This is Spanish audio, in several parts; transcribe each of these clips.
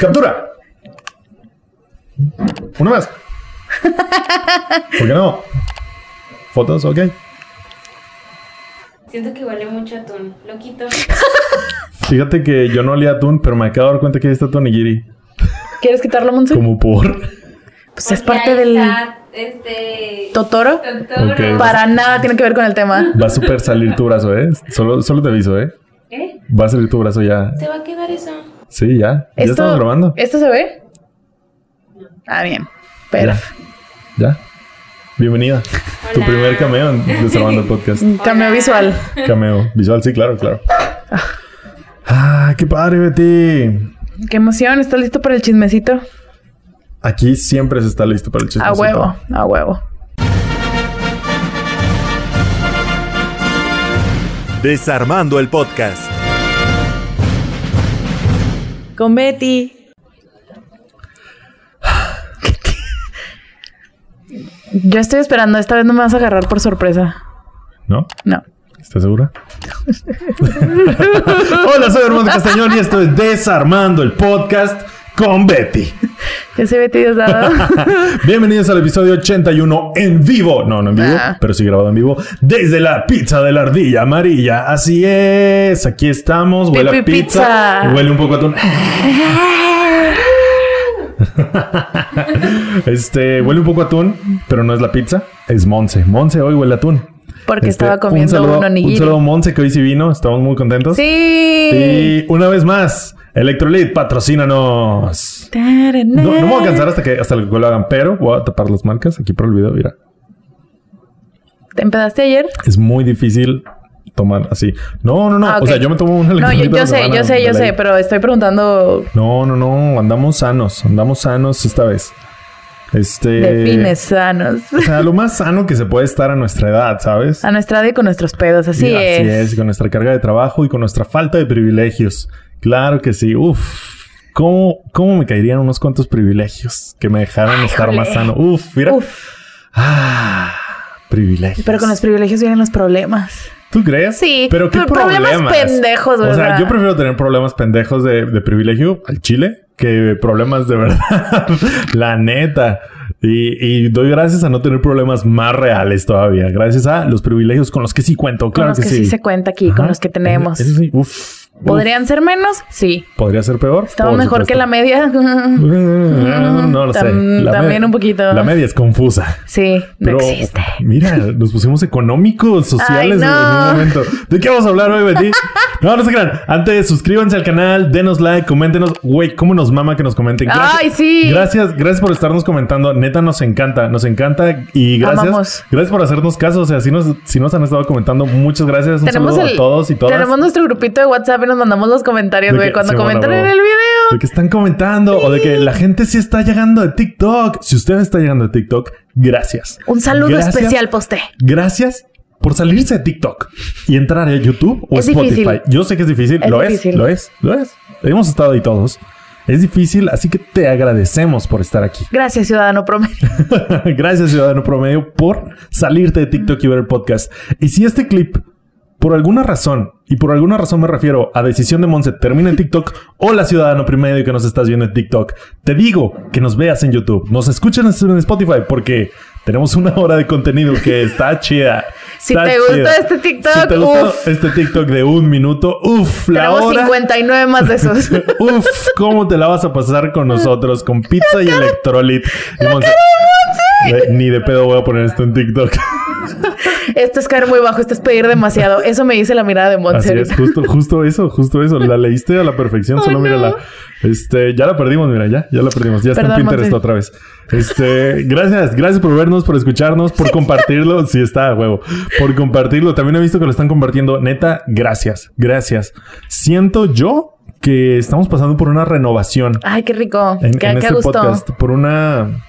¡Captura! Una más. ¿Por qué no? Fotos, ok. Siento que huele mucho a atún. Lo quito. Fíjate que yo no olía atún, pero me acabo de dar cuenta que ahí está tu onigiri. ¿Quieres quitarlo, Monse? Como por. Pues es parte del está, este... Totoro. Totoro. Para nada tiene que ver con el tema. Va a super salir tu brazo, ¿eh? Solo, solo te aviso, ¿eh? ¿Eh? Va a salir tu brazo ya. ¿Se va a quedar eso? Sí, ya. Ya estamos grabando. ¿Esto se ve? Ah, bien. Pero Ya. Bienvenida. Tu primer cameo en Desarmando el Podcast. Hola. visual. Cameo. Visual, sí, claro, claro. Ah, qué padre, Betty. Qué emoción. ¿Estás listo para el chismecito? Aquí siempre se está listo para el chiste. A huevo, a huevo. Desarmando el podcast. Con Betty. Yo estoy esperando. Esta vez no me vas a agarrar por sorpresa. ¿No? No. ¿Estás segura? Hola, soy Armando Castañón y esto es Desarmando el Podcast con Betty. Ya se Betty Diosdado. Bienvenidos al episodio 81 en vivo. No, no en vivo, Ah. pero sí grabado en vivo. Desde la pizza de la ardilla amarilla. Así es. Aquí estamos. Huele a pizza. pizza. Huele un poco a atún. este, huele un poco a atún, pero no es la pizza. Es Monse. Monse hoy huele a atún. Porque Este, estaba comiendo un, saludo, un onigiri. Un saludo a Monse que hoy sí vino. Estamos muy contentos. Sí. Y una vez más, Electrolit, patrocínanos. No, no me voy a cansar hasta que, hasta que lo hagan, pero voy a tapar las marcas aquí por el video. Mira, ¿Te empezaste ayer? es muy difícil tomar así. No, no, no. Ah. O sea, yo me tomo un No, yo, sé, semana yo sé, yo sé, pero estoy preguntando No, no, no. Andamos sanos. Andamos sanos esta vez. Este. de fines sanos. O sea, lo más sano que se puede estar a nuestra edad, ¿sabes? A nuestra edad y con nuestros pedos, así Y es. Así es, con nuestra carga de trabajo y con nuestra falta de privilegios. Claro que sí. Uf. ¿Cómo, cómo me caerían unos cuantos privilegios que me dejaran estar más sano? Uf, mira. Uf, Ah, privilegios. pero con los privilegios vienen los problemas. ¿Tú crees? Sí, pero qué problemas problemas. pendejos, O sea, yo prefiero tener problemas pendejos de, de privilegio al chile que problemas de verdad. La neta. Y, y doy gracias a no tener problemas más reales todavía. Gracias a los privilegios con los que sí cuento. Con Claro los que, sí. se cuenta aquí, con los que tenemos. Eso sí. Uf. Uf. ¿Podrían ser menos? Sí. ¿Podría ser peor? ¿Estamos Por mejor que la media? No lo sé. La también un poquito. La media es confusa. Sí, no existe. mira, nos pusimos económicos, sociales Ay, no. en un momento. ¿De qué vamos a hablar hoy, Betty? No, no se crean. Antes, suscríbanse al canal, denos like, coméntenos. Güey, cómo nos mama que nos comenten. Ay, sí. Gracias, gracias por estarnos comentando. Neta, nos encanta, nos encanta. Y gracias. Amamos. Gracias por hacernos caso. O sea, si nos, si nos han estado comentando, muchas gracias. Un Tenemos saludo el- a todos y todas. Tenemos nuestro grupito de WhatsApp nos mandamos los comentarios, güey, cuando comentan en el video. De que están comentando o de que la gente sí está llegando de TikTok. Si usted está llegando de TikTok, gracias. Un saludo Gracias. especial, poste. Gracias por salirse de TikTok y entrar a YouTube o Es Spotify. difícil. Yo sé que es difícil, Es lo difícil. es, lo es, lo es. Hemos estado ahí todos. Es difícil, así que te agradecemos por estar aquí. Gracias, ciudadano promedio. Gracias, Ciudadano Promedio, por salirte de TikTok y ver el podcast. Y si este clip, por alguna razón, y por alguna razón me refiero a decisión de Monse, termina en TikTok, hola Ciudadano Promedio que nos estás viendo en TikTok, te digo que nos veas en YouTube, nos escuchen en Spotify porque tenemos una hora de contenido que está chida. Si Está te gusta este TikTok, si te gusta uf. este TikTok de un minuto, uff, la Tenemos hora. 59 más de esos. Uf, ¿cómo te la vas a pasar con nosotros? Con pizza y electrolit. Y Monse, "Güey, Ni de pedo voy a poner esto en TikTok. esto es caer muy bajo, esto es pedir demasiado. Eso me dice la mirada de Así Monse. es, justo, justo eso, justo eso. La leíste a la perfección, solo Ay, mírala. Este, ya la perdimos, mira, ya, ya la perdimos. Ya está en Pinterest otra vez. Este, gracias, gracias por vernos, por escucharnos, por compartirlo. Sí, está, a huevo. Por compartirlo. También he visto que lo están compartiendo. Neta, gracias, gracias. Siento yo que estamos pasando por una renovación. Ay, qué rico. en, qué, en qué este gusto. podcast por una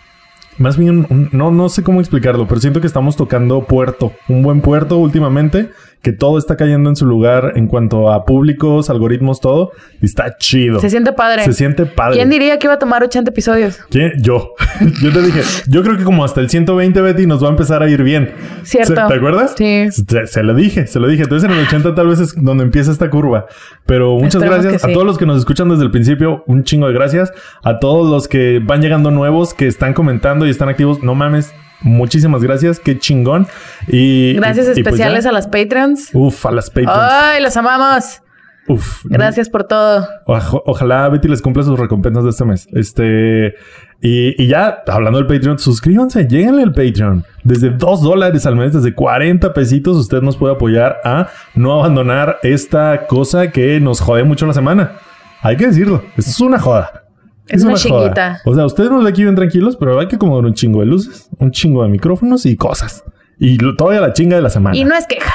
más bien no no sé cómo explicarlo pero siento que estamos tocando puerto un buen puerto últimamente que todo está cayendo en su lugar en cuanto a públicos, algoritmos, todo. Y está chido. Se siente padre. Se siente padre. ¿Quién diría que iba a tomar 80 episodios? ¿Quién? Yo. yo te dije, yo creo que como hasta el 120, Betty, nos va a empezar a ir bien. Cierto. ¿Se- ¿Te acuerdas? Sí. Se, se lo dije, se lo dije. Entonces en el 80 tal vez es donde empieza esta curva. Pero muchas Esperemos gracias a todos los que nos escuchan desde el principio. Un chingo de gracias. A todos los que van llegando nuevos, que están comentando y están activos. No mames. Muchísimas gracias. Qué chingón. Y Gracias y- y pues especiales a las Patreons. Uf, a las Patreons. ¡Ay, los amamos! Uf. Gracias por todo. Oja- ojalá Betty les cumpla sus recompensas de este mes. Este. Y, y ya, hablando del Patreon, suscríbanse, lléguenle al Patreon. Desde 2 dólares al mes, desde 40 pesitos, usted nos puede apoyar a no abandonar esta cosa que nos jode mucho la semana. Hay que decirlo, esto es una joda. Es una joda. chinguita. O sea, ustedes nos aquí bien tranquilos, pero hay que acomodar un chingo de luces, un chingo de micrófonos y cosas. Y lo- todavía la chinga de la semana. Y no es queja.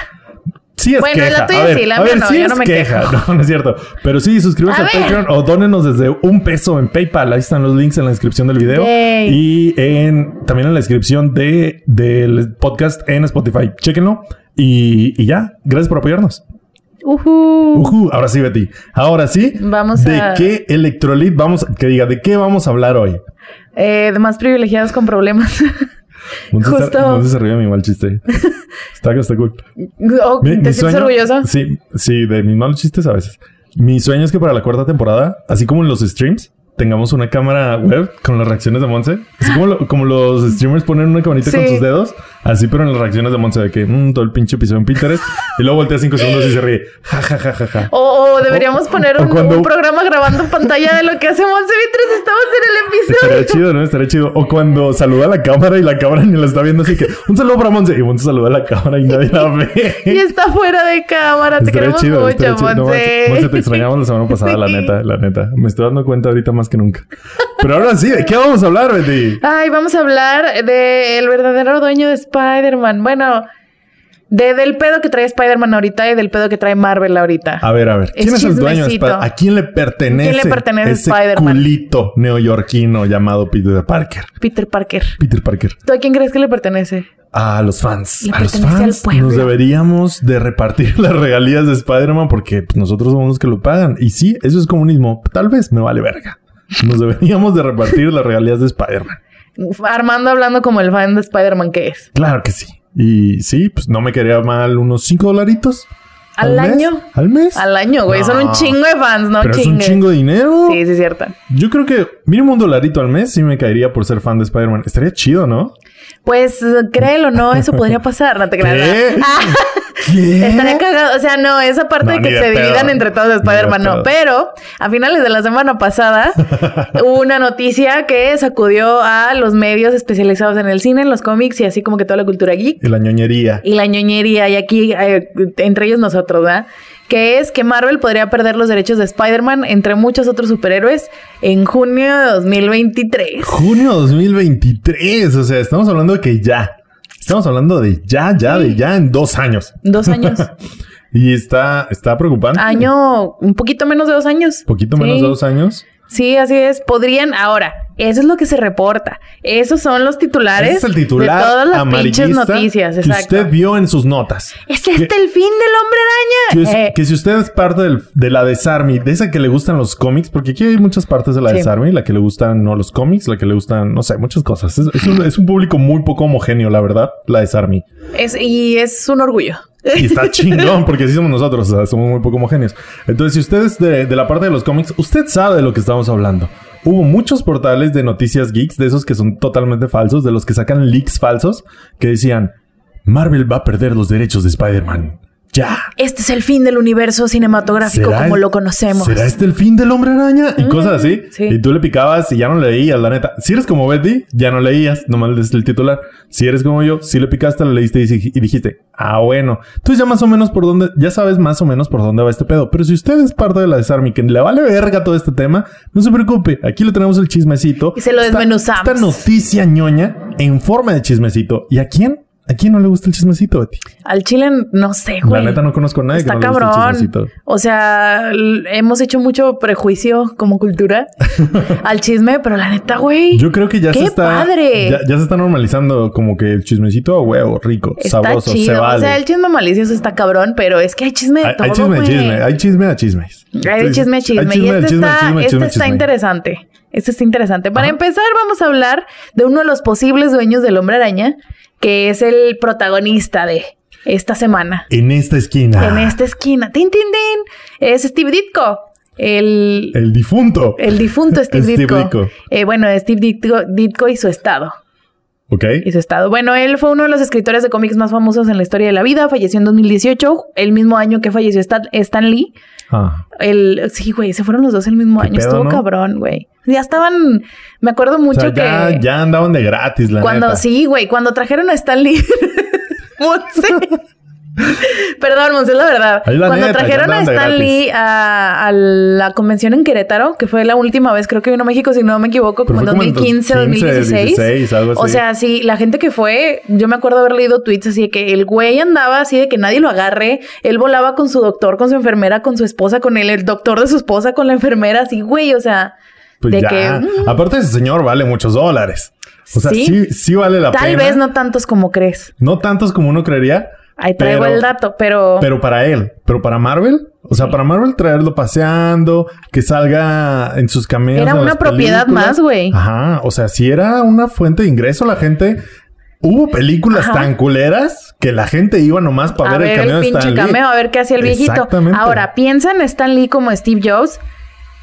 Sí es Bueno, queja. la tuya a ver, sí, la mía no, sí yo no me queja. quejo. No, no es cierto. Pero sí, suscríbanse A. Patreon o dónenos desde un peso en PayPal. Ahí están los links en la descripción del video. Yay. Y en, también en la descripción de, del podcast en Spotify. Chéquenlo. Y, y ya. Gracias por apoyarnos. Ujú. Ujú, ahora sí, Betty. Ahora sí. Vamos ¿De a- qué electrolit vamos? Que diga, ¿de qué vamos a hablar hoy? Eh, de más privilegiados con problemas. Justo. Se ríe de mi mal chiste. está, está cool. Oh, Mi- ¿Te mi sientes sueño- orgulloso? Sí, sí, de mis malos chistes a veces. Mi sueño es que para la cuarta temporada, así como en los streams, tengamos una cámara web con las reacciones de Monse. Así como, lo- como los streamers ponen una camarita con sus dedos, así pero en las reacciones de Monse de que mm, todo el pinche episodio en Pinterest y luego voltea cinco segundos y se ríe. Ja, ja, ja, ja, ja. O, o deberíamos poner o un, cuando- un programa grabando en pantalla de lo que hacemos mientras estamos en el Estaría episodio. chido, ¿no? Estaría chido. O cuando saluda a la cámara y la cámara ni la está viendo, así que un saludo para Monse. Y Monse saluda a la cámara y nadie la ve. Y está fuera de cámara. Te Estaría queremos chido, mucho, estaría chido. No, Monse. Monse, te extrañamos la semana pasada, la neta, la neta. Me estoy dando cuenta ahorita más que nunca. Pero ahora sí, ¿de qué vamos a hablar, Betty? Ay, vamos a hablar del verdadero dueño de Spider-Man. Bueno, de, del pedo que trae Spider-Man ahorita y del pedo que trae Marvel ahorita. A ver, a ver. ¿Quién Es es, el dueño de chismecito. Spider- ¿A quién le pertenece? ¿Quién le pertenece ese Spider-Man? culito neoyorquino llamado Peter Parker? Peter Parker. Peter Parker. ¿Tú a quién crees que le pertenece? A los fans. Le a los fans nos deberíamos de repartir las regalías de Spider-Man porque pues, nosotros somos los que lo pagan. Y sí, eso es comunismo. Tal vez me vale verga. Nos deberíamos de repartir las regalías de Spider-Man. Armando hablando como el fan de Spider-Man que es. Claro que sí. Y sí, pues no me quería mal unos 5 dolaritos. ¿Al año? ¿Al mes? Al año, güey. Son un chingo de fans, no Pero es un chingo de dinero. Sí, sí, es cierto. Yo creo que mínimo un dolarito al mes sí me caería por ser fan de Spider-Man. Estaría chido, ¿no? Pues créelo, no, eso podría pasar, no te creas. Ah. Estaría cagado. O sea, no, esa parte No, de que de se pedo. dividan entre todos de Spider-Man, no. Pero a finales de la semana pasada hubo una noticia que sacudió a los medios especializados en el cine, en los cómics y así como que toda la cultura geek Y la ñoñería. y la ñoñería. Y aquí, eh, entre ellos nosotros, ¿verdad? Que es que Marvel podría perder los derechos de Spider-Man, entre muchos otros superhéroes, en junio de 2023. Junio 2023. O sea, estamos hablando de que ya. Estamos hablando de ya, ya, de ya en dos años. Dos años. Y está, está preocupante. Año, un poquito menos de dos años. Poquito menos de dos años. Sí, así es. Podrían, ahora, eso es lo que se reporta. Esos son los titulares es el titular de todas las pinches noticias. que Exacto. usted vio en sus notas. ¿Es este que- el fin del hombre Que, araña? es- Eh, que si usted es parte del- de la Desarmy, de esa que le gustan los cómics, porque aquí hay muchas partes de la Sí. Desarmy, la que le gustan no los cómics, la que le gustan, no sé, muchas cosas. Es, es un, es un público muy poco homogéneo, la verdad, la Desarmy. es- y es un orgullo. Y está chingón, porque así somos nosotros, o sea, somos muy poco homogéneos. Entonces, si usted es de, de la parte de los cómics, usted sabe de lo que estamos hablando. Hubo muchos portales de noticias geeks, de esos que son totalmente falsos, de los que sacan leaks falsos, que decían, Marvel va a perder los derechos de Spider-Man. Ya. Este es el fin del universo cinematográfico ¿Será como el- lo conocemos. ¿Será este el fin del hombre araña? Y cosas así. sí. Y tú le picabas y ya no leías, la neta. Si eres como Betty, ya no leías, nomás lees el titular. Si eres como yo, si le picaste, le leíste y, y dijiste, ah, bueno. Entonces ya más o menos por dónde, ya sabes más o menos por dónde va este pedo. Pero si usted es parte de la Desarmy, que le vale verga todo este tema, no se preocupe. Aquí le tenemos el chismecito. Y se lo Esta- desmenuzamos. Esta noticia ñoña en forma de chismecito. ¿Y a quién? ¿A quién no le gusta el chismecito, Betty? Al chile, no sé, güey. La neta no conozco a nadie Está que no le guste el cabrón. chismecito. O sea, hemos hecho mucho prejuicio como cultura al chisme, pero la neta, güey. Yo creo que ya ¡Qué se está... padre! Ya, ya se está normalizando como que el chismecito, huevo, rico, Está sabroso, chido. se vale. O sea, el chisme malicioso está cabrón, pero es que hay chisme de hay, todo. hay chisme, güey. chisme. Hay chisme a chismes. Hay de chisme a chisme. Hay y este, chisme, está, chisme, este chisme, está chisme. interesante. Este está interesante. Para Ajá. empezar, vamos a hablar de uno de los posibles dueños del hombre araña, que es el protagonista de esta semana. En esta esquina. En esta esquina. ¡Tin, tin, tin! Es Steve Ditko. El, El difunto. el difunto Steve, Steve Ditko. Ditko. Eh, bueno, Steve Ditko, Ditko y su estado. Ok. y su estado. Bueno, él fue uno de los escritores de cómics más famosos en la historia de la vida. Falleció en 2018, el mismo año que falleció Stan, Stan Lee. Ah, El, sí, güey, se fueron los dos el mismo ¿Qué año. pedo, Estuvo no? cabrón, güey. Ya estaban, me acuerdo o mucho sea, ya, que ya andaban de gratis, la cuando, neta. sí, güey, cuando trajeron a Stan Lee. Perdón, Monse, es la verdad. La Cuando neta, trajeron a Stan. Lee a, a la convención en Querétaro, que fue la última vez, creo que vino a México, si no me equivoco, como en fue como en 2015, 15, 2016. 16, algo O así. sea, sí, la gente que fue, yo me acuerdo haber leído tweets así de que el güey andaba así de que nadie lo agarre. Él volaba con su doctor, con su enfermera, con su esposa, con él, el doctor de su esposa, con la enfermera, así, güey, o sea, Pues de ya. que. mm, Aparte, ese señor vale muchos dólares. O sea, Sí. sí, sí, vale la tal pena. vez no tantos como crees. No tantos como uno creería. Ahí traigo Pero- el dato, pero. Pero para él, pero para Marvel, o sea, para Marvel traerlo paseando, que salga en sus cameos. Era una propiedad películas. más, güey. Ajá, o sea, si era una fuente de ingreso, la gente. Hubo películas Ajá. tan culeras que la gente iba nomás para ver, el cameo de Lee. a ver qué hacía el viejito. Ahora, piensa en Stan Lee como Steve Jobs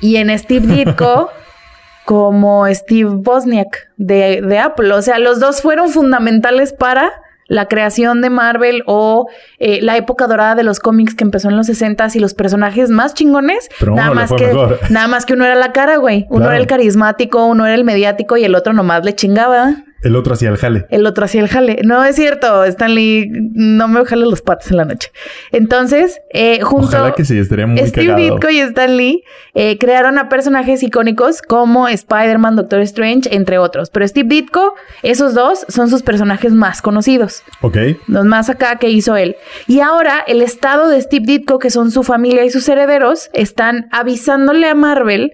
y en Steve Ditko como Steve Bosniak de, de Apple. O sea, los dos fueron fundamentales para la creación de Marvel o eh, la época dorada de los cómics que empezó en los 60 y los personajes más chingones. Pero nada más que mejor. nada más que uno era la cara, güey. Uno Claro. era el carismático, uno era el mediático y el otro nomás le chingaba. El otro hacía el jale. El otro hacía el jale. No es cierto, Stanley, no me jale los patos en la noche. Entonces, eh, junto Ojalá que sí, estaría muy Steve. Ditko y Stan Lee eh, crearon a personajes icónicos como Spider-Man, Doctor Strange, entre otros. Pero Steve Ditko, esos dos son sus personajes más conocidos. Ok. Los más acá que hizo él. Y ahora el estado de Steve Ditko, que son su familia y sus herederos, están avisándole a Marvel.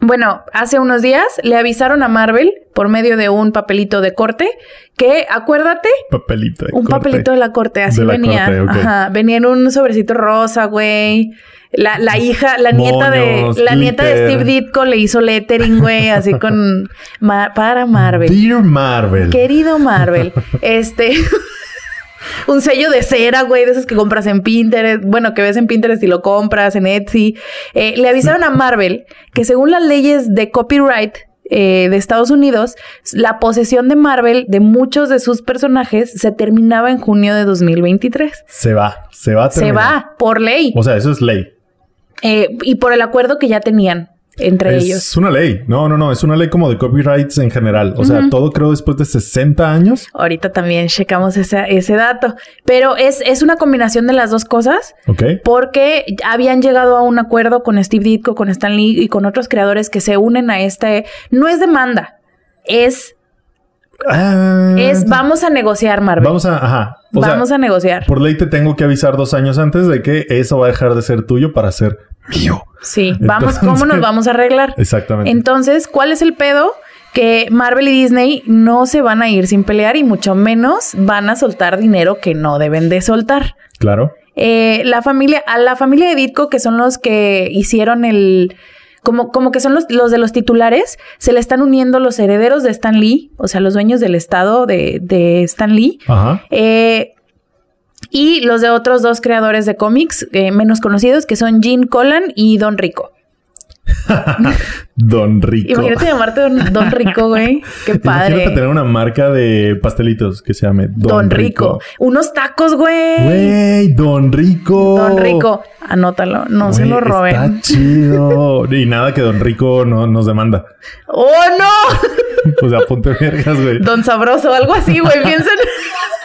Bueno, hace unos días le avisaron a Marvel por medio de un papelito de corte que, acuérdate, Papelito. de un corte. papelito de la corte, así la venía. corte. Ajá, venía en un sobrecito rosa, güey. La, la hija, la nieta de la nieta de. Steve Ditko le hizo lettering, güey, así con ma- para Marvel. Dear Marvel. Querido Marvel, este un sello de cera, güey, de esos que compras en Pinterest, bueno, que ves en Pinterest y lo compras en Etsy. Eh, le avisaron a Marvel que según las leyes de copyright eh, de Estados Unidos, la posesión de Marvel de muchos de sus personajes se terminaba en junio de 2023. Se va. Se va a Se va por ley O sea, eso es ley. eh, y por el acuerdo que ya tenían entre es ellos. una ley. No, no, no. Es una ley como de copyrights en general. O sea, todo creo después de 60 años. Ahorita también checamos ese, ese dato, pero es, es una combinación de las dos cosas. Ok. porque habían llegado a un acuerdo con Steve Ditko, con Stan Lee y con otros creadores que se unen a este. No es demanda, es, Ah, es vamos a negociar, Marvel. Vamos a. Ajá. O vamos sea, a negociar. por ley te tengo que avisar dos años antes de que eso va a dejar de ser tuyo para ser mío. Sí, vamos, ¿cómo nos vamos a arreglar? Exactamente. Entonces, ¿cuál es el pedo? Que Marvel y Disney no se van a ir sin pelear y mucho menos van a soltar dinero que no deben de soltar. claro. Eh, la familia, a la familia de Ditko, que son los que hicieron el. Como, como que son los, los de los titulares, se le están uniendo los herederos de Stan Lee, o sea, los dueños del estado de, de Stan Lee, Ajá. eh, y los de otros dos creadores de cómics eh, menos conocidos, que son Gene Colan y Don Rico. Don Rico. Imagínate llamarte Don, Don Rico, güey. Qué padre. Imagínate tener una marca de pastelitos que se llame Don, Don, Rico. Unos tacos, güey. Güey, Don Rico. Don Rico. Anótalo, no se lo roben. Está chido. y nada que Don Rico no nos demanda. ¡Oh, no! O sea, ponte vergas, güey. Don Sabroso, algo así, güey. Piensen.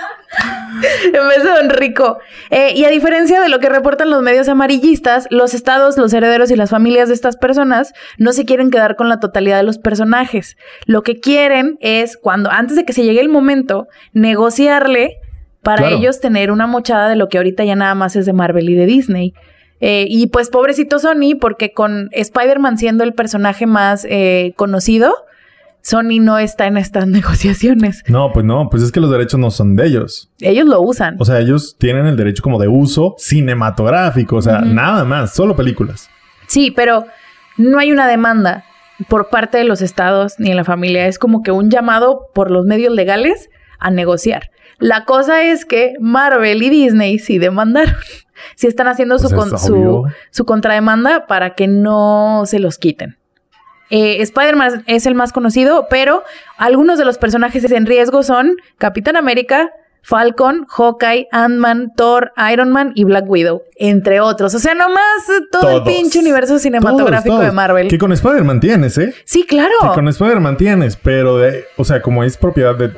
en vez de Don Rico. Eh, y a diferencia de lo que reportan los medios amarillistas, los estados, los herederos y las familias de estas personas no se quieren quedar con la totalidad de los personajes. Lo que quieren es, cuando, antes de que se llegue el momento, negociarle para Claro. ellos tener una mochada de lo que ahorita ya nada más es de Marvel y de Disney. Eh, y pues pobrecito Sony, porque con Spider-Man siendo el personaje más eh, conocido, Sony no está en estas negociaciones. No, pues no, pues es que los derechos no son de ellos. Ellos lo usan. O sea, ellos tienen el derecho como de uso cinematográfico, o sea, nada más, solo películas. Sí, pero no hay una demanda por parte de los estados ni de la familia. Es como que un llamado por los medios legales a negociar. La cosa es que Marvel y Disney sí demandaron. Sí están haciendo su, Pues con- su, su contrademanda para que no se los quiten. Eh, Spider-Man es el más conocido, pero algunos de los personajes en riesgo son Capitán América, Falcon, Hawkeye, Ant-Man, Thor, Iron Man y Black Widow, entre otros. O sea, nomás eh, todo Todos. el pinche universo cinematográfico Todos, de. Marvel. Que con Spider-Man tienes, ¿eh? Sí, claro. Que con Spider-Man tienes, pero de, o sea, como es propiedad de,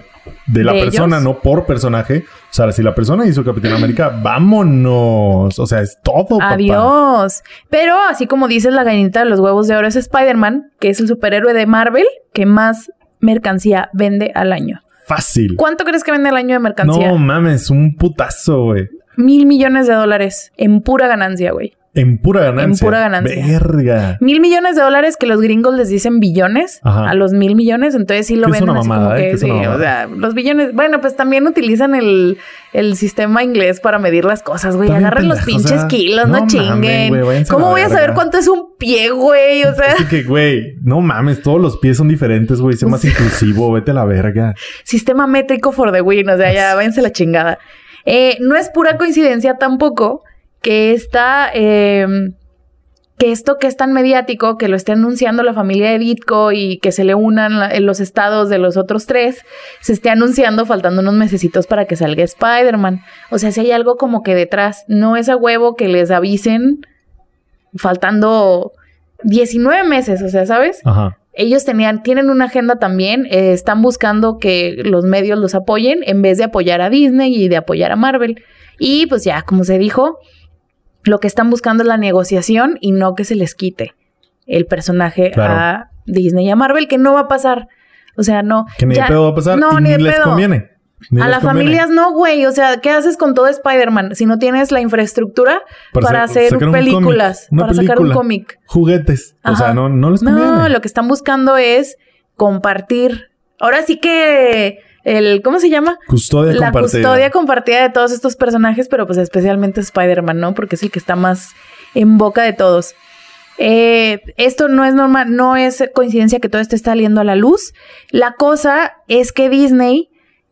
de la ¿De persona, ellos? no por personaje. O sea, si la persona hizo Capitán América, vámonos. O sea, es todo, papá. Adiós. Pero así como dices, la gallinita de los huevos de oro es Spider-Man, que es el superhéroe de Marvel que más mercancía vende al año. Fácil. ¿Cuánto crees que vende al año de mercancía? No mames, un putazo, güey. Mil millones de dólares en pura ganancia, güey. En pura ganancia. pura ganancia. Verga. Mil millones de dólares que los gringos les dicen billones Ajá. a los mil millones, entonces sí lo una así mamada, como ¿eh? que, sí, o sea, los billones, bueno, pues también utilizan el, el sistema inglés para medir las cosas, güey. Agarren los o pinches sea, kilos, no no, mames, chinguen. güey, ¿Cómo voy a saber cuánto es un pie, güey? O sea, Así que, güey, no mames, todos los pies son diferentes, güey. Sé más inclusivo, vete a la verga. sistema métrico for the win, o sea, ya váyanse la chingada. Eh, no es pura coincidencia tampoco que está, eh, que esto que es tan mediático, que lo esté anunciando la familia de Ditko y que se le unan la- en los estados de los otros tres, se esté anunciando faltando unos mesecitos para que salga Spider-Man. O sea, si hay algo como que detrás, no es a huevo que les avisen faltando 19 meses, o sea, ¿sabes? Ajá. ellos tenían, tienen una agenda también, eh, están buscando que los medios los apoyen en vez de apoyar a Disney y de apoyar a Marvel. Y pues ya, como se dijo, lo que están buscando es la negociación y no que se les quite el personaje Claro. a Disney y a Marvel, que no va a pasar. O sea, no. Que ni ya- de pedo va a pasar No, y ni ni, les pedo. conviene. Ni a las familias no, güey. O sea, ¿qué haces con todo Spider-Man si no tienes la infraestructura para, hacer un películas? cómic, para sacar un cómic. Juguetes. O sea, no, no les conviene. No, lo que están buscando es compartir. Ahora sí que el, ¿cómo se llama? Custodia La compartida. custodia compartida de todos estos personajes, pero pues especialmente Spider-Man, ¿no? Porque es el que está más en boca de todos. Eh, esto no es normal, no es coincidencia que todo esto está saliendo a la luz. La cosa es que Disney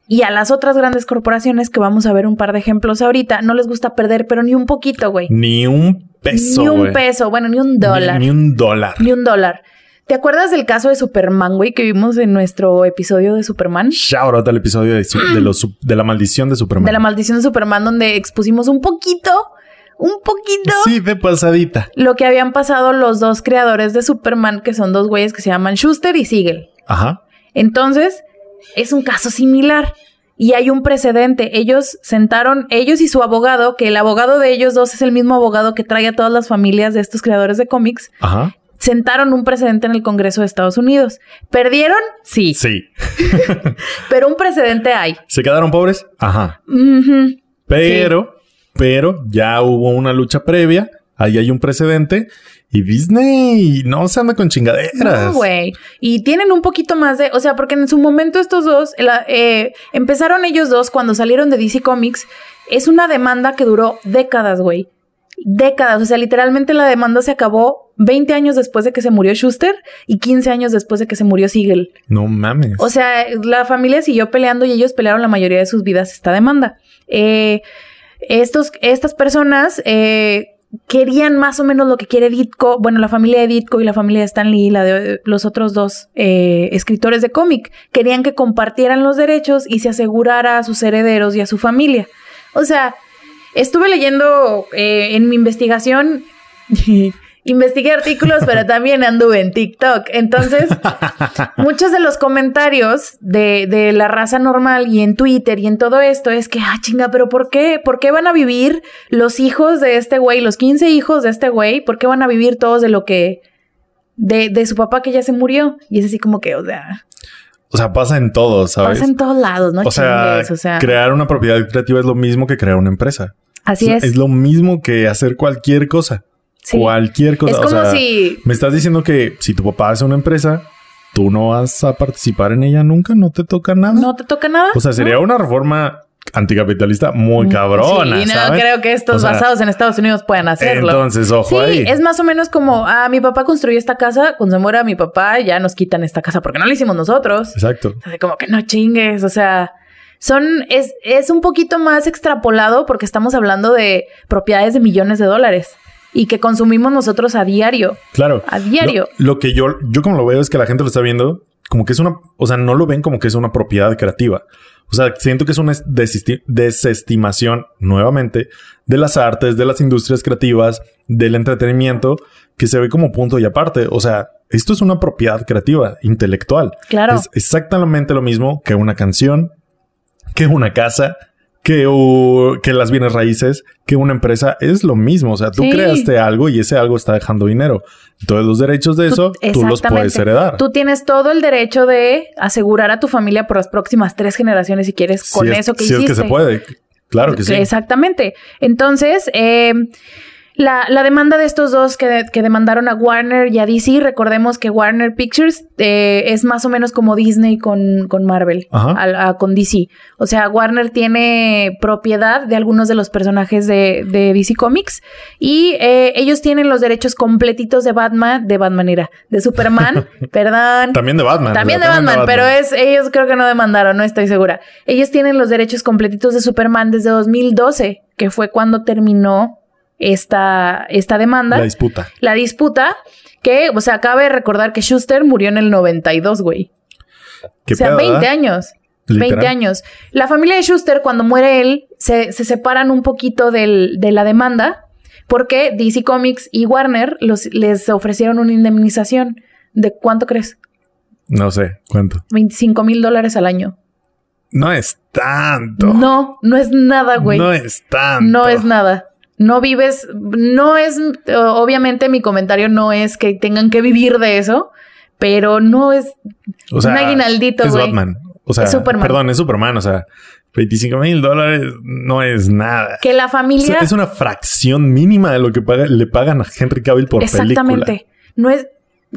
y a las otras grandes corporaciones, que vamos a ver un par de ejemplos ahorita, no les gusta perder, pero ni un poquito, güey. Ni un peso, Ni un peso, bueno, ni un dólar. Ni, ni un dólar. Ni un dólar. ¿Te acuerdas del caso de Superman, güey, que vimos en nuestro episodio de Superman? Shout out al episodio de, su- de, los su- de la maldición de Superman. De la maldición de Superman, donde expusimos un poquito, un poquito, Sí, de pasadita. lo que habían pasado los dos creadores de Superman, que son dos güeyes que se llaman Schuster y Siegel. Ajá. Entonces, es un caso similar. Y hay un precedente. Ellos sentaron, ellos y su abogado, que el abogado de ellos dos es el mismo abogado que trae a todas las familias de estos creadores de cómics, Ajá. Sentaron un precedente en el Congreso de Estados Unidos. ¿Perdieron? Sí. Sí. Pero un precedente hay. ¿Se quedaron pobres? Ajá. Pero, pero ya hubo una lucha previa. Ahí hay un precedente. Y Disney no se anda con chingaderas. No, güey. Y tienen un poquito más de, o sea, porque en su momento estos dos, la- eh, empezaron ellos dos cuando salieron de DC Comics. Es una demanda que duró décadas, güey. Décadas. O sea, literalmente la demanda se acabó 20 años después de que se murió Schuster y 15 años después de que se murió Siegel. No mames. O sea, la familia siguió peleando y ellos pelearon la mayoría de sus vidas esta demanda. Eh, estos, estas personas eh, querían más o menos lo que quiere Ditko, bueno, la familia de Ditko y la familia de Stan Lee, la de los otros dos eh, escritores de cómic, querían que compartieran los derechos y se asegurara a sus herederos y a su familia. O sea, estuve leyendo eh, en mi investigación investigué artículos, pero también anduve en TikTok. Entonces, muchos de los comentarios de, de, la raza normal y en Twitter y en todo esto es que, ah, chinga, pero ¿por qué? ¿Por qué van a vivir los hijos de este güey, los 15 hijos de este güey? ¿Por qué van a vivir todos de lo que... De, de su papá que ya se murió? Y es así como que, o sea... O sea, pasa en todos, ¿sabes? Pasa en todos lados, ¿no? O sea, Chingues, o sea, crear una propiedad creativa es lo mismo que crear una empresa. Así es. Es lo mismo que hacer cualquier cosa. Sí. Cualquier cosa. Es o como sea, si me estás diciendo que si tu papá hace una empresa, tú no vas a participar en ella nunca, no te toca nada. no te toca nada. o sea, sería ¿no? una reforma anticapitalista muy cabrona. Sí, no ¿sabes? creo que estos O sea, basados en Estados Unidos puedan hacerlo. Entonces, ojo Sí, ahí. es más o menos como, ah, mi papá construyó esta casa, cuando se muera mi papá ya nos quitan esta casa porque no la hicimos nosotros. Exacto. Así como que no chingues, o sea, son, es, es un poquito más extrapolado porque estamos hablando de propiedades de millones de dólares y que consumimos nosotros a diario. Claro. A diario. Lo, lo que yo, yo como lo veo es que la gente lo está viendo como que es una, o sea, no lo ven como que es una propiedad creativa. O sea, siento que es una desestimación nuevamente de las artes, de las industrias creativas, del entretenimiento, que se ve como punto y aparte. O sea, esto es una propiedad creativa, intelectual. Claro. Es exactamente lo mismo que una canción, que una casa, que, que las bienes raíces, que una empresa. Es lo mismo. O sea, tú Sí. creaste algo y ese algo está dejando dinero. Todos los derechos de eso, tú, los puedes heredar. Tú tienes todo el derecho de asegurar a tu familia por las próximas tres generaciones si quieres con si es- eso que si hiciste. es que se puede. Claro que sí. Exactamente. Entonces, eh, la, la demanda de estos dos que, que demandaron a Warner y a DC, recordemos que Warner Pictures eh, es más o menos como Disney con, con Marvel, a- con DC. O sea, Warner tiene propiedad de algunos de los personajes de, de DC Comics y eh, ellos tienen los derechos completitos de Batman, de Batman era, de Superman, perdón. También de Batman. También de sea, Batman, pero es, ellos creo que no demandaron, no estoy segura. Ellos tienen los derechos completitos de Superman desde 2012, que fue cuando terminó esta, esta demanda, La la, disputa. disputa, que, o sea, cabe recordar que Schuster murió en el 92, güey. ¿Qué O sea, pedo, 20 verdad? años. Literal. 20 años. La familia de Schuster, cuando muere él, se, se separan un poquito del- de la demanda porque DC Comics y Warner los, les ofrecieron una indemnización. ¿De cuánto crees? No sé cuánto. 25 mil dólares al año. No es tanto. No, no es nada, güey. No No, es tanto. es nada. No vives, no es, obviamente mi comentario no es que tengan que vivir de eso, pero no es O sea, un aguinaldito, es. Batman. O sea, Es Superman. perdón, es Superman. O sea, 25 mil dólares no es nada. que la O familia... es una fracción mínima de lo que paga- le pagan a Henry Cavill por Exactamente. película. No es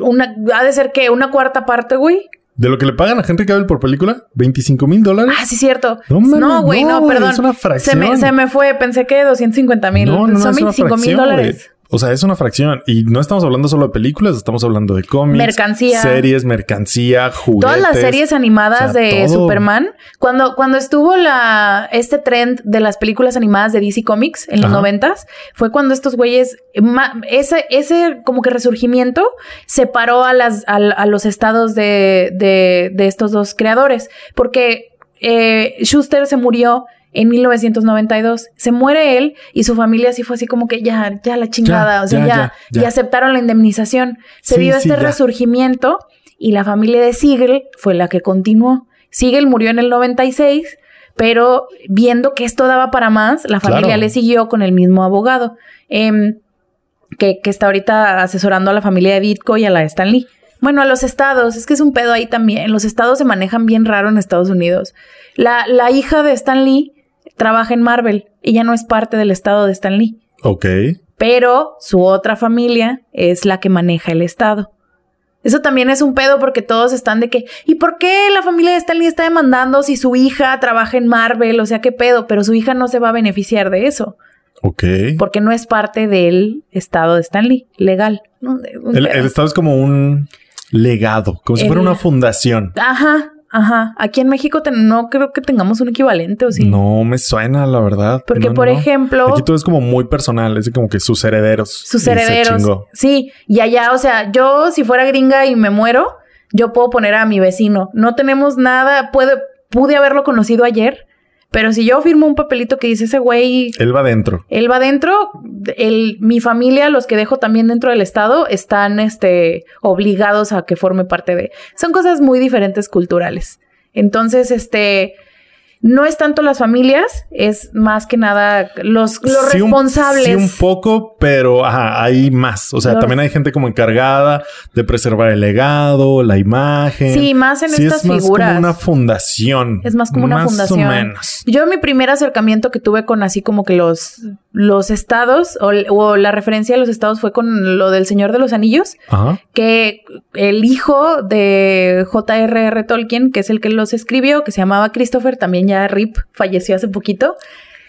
una, ha de ser que una cuarta parte, güey. De lo que le pagan a Henry Cavill por película, 25 mil dólares. Ah, sí, cierto. No, mames, No, güey, no, no, perdón. es una se, fracción. me, se me fue, pensé que 250 mil. No, no, no, Son es una 25 mil dólares. O sea, es una fracción. Y no estamos hablando solo de películas, estamos hablando de cómics, Mercancía. series, mercancía, juguetes. Todas las series animadas o sea, de todo. Superman, cuando, cuando estuvo la, este trend de las películas animadas de DC Comics en los noventas, fue cuando estos güeyes, ma- ese, ese como que resurgimiento separó a, las, a, a los estados de, de, de estos dos creadores, porque eh, Schuster se murió en 1992. Se muere él y su familia así fue así como que ya, ya la chingada, Ya, o sea, ya, ya, y aceptaron la indemnización. Se Sí, dio sí, este resurgimiento y la familia de Siegel fue la que continuó. Siegel murió en el 96, pero viendo que esto daba para más, la familia Claro. le siguió con el mismo abogado, em, que, que está ahorita asesorando a la familia de Ditko y a la de Stan Lee. Bueno, a los estados, es que es un pedo ahí también. Los estados se manejan bien raro en Estados Unidos. La, la hija de Stan Lee trabaja en Marvel. Ella no es parte del estado de Stan Lee. Ok. Pero su otra familia es la que maneja el estado. Eso también es un pedo porque todos están de que, ¿y por qué la familia de Stan Lee está demandando si su hija trabaja en Marvel? O sea, ¿qué pedo? Pero su hija no se va a beneficiar de eso Ok. porque no es parte del estado de Stan Lee, legal. El, estado es como un legado, como si fuera una fundación. Ajá, ajá. Aquí en México te- no creo que tengamos un equivalente, ¿o sí? No me suena, la verdad. Porque, No, por no. ejemplo, Aquí todo es como muy personal, es como que sus herederos. sus herederos. Sí, y allá, o sea, yo si fuera gringa y me muero, yo puedo poner a mi vecino. No tenemos nada, puede, pude haberlo conocido ayer, Pero si yo firmo un papelito que dice ese güey, Él va adentro. él va dentro, el, mi familia, los que dejo también dentro del Estado, están este, obligados a que forme parte de. Son cosas muy diferentes culturales. Entonces, este. No es tanto las familias, es más que nada los, los Sí, un- responsables. sí, un poco, pero ajá, hay más. O sea, Los- también hay gente como encargada de preservar el legado, la imagen. Sí, más en Sí, estas es más figuras. como una fundación. Es más como una Más fundación. o menos. Yo mi primer acercamiento que tuve con así como que los, los estados o, o la referencia de los estados fue con lo del Señor de los Anillos, Ajá. que el hijo de J.R.R. Tolkien, que es el que los escribió, que se llamaba Christopher, también ya Rip, falleció hace poquito,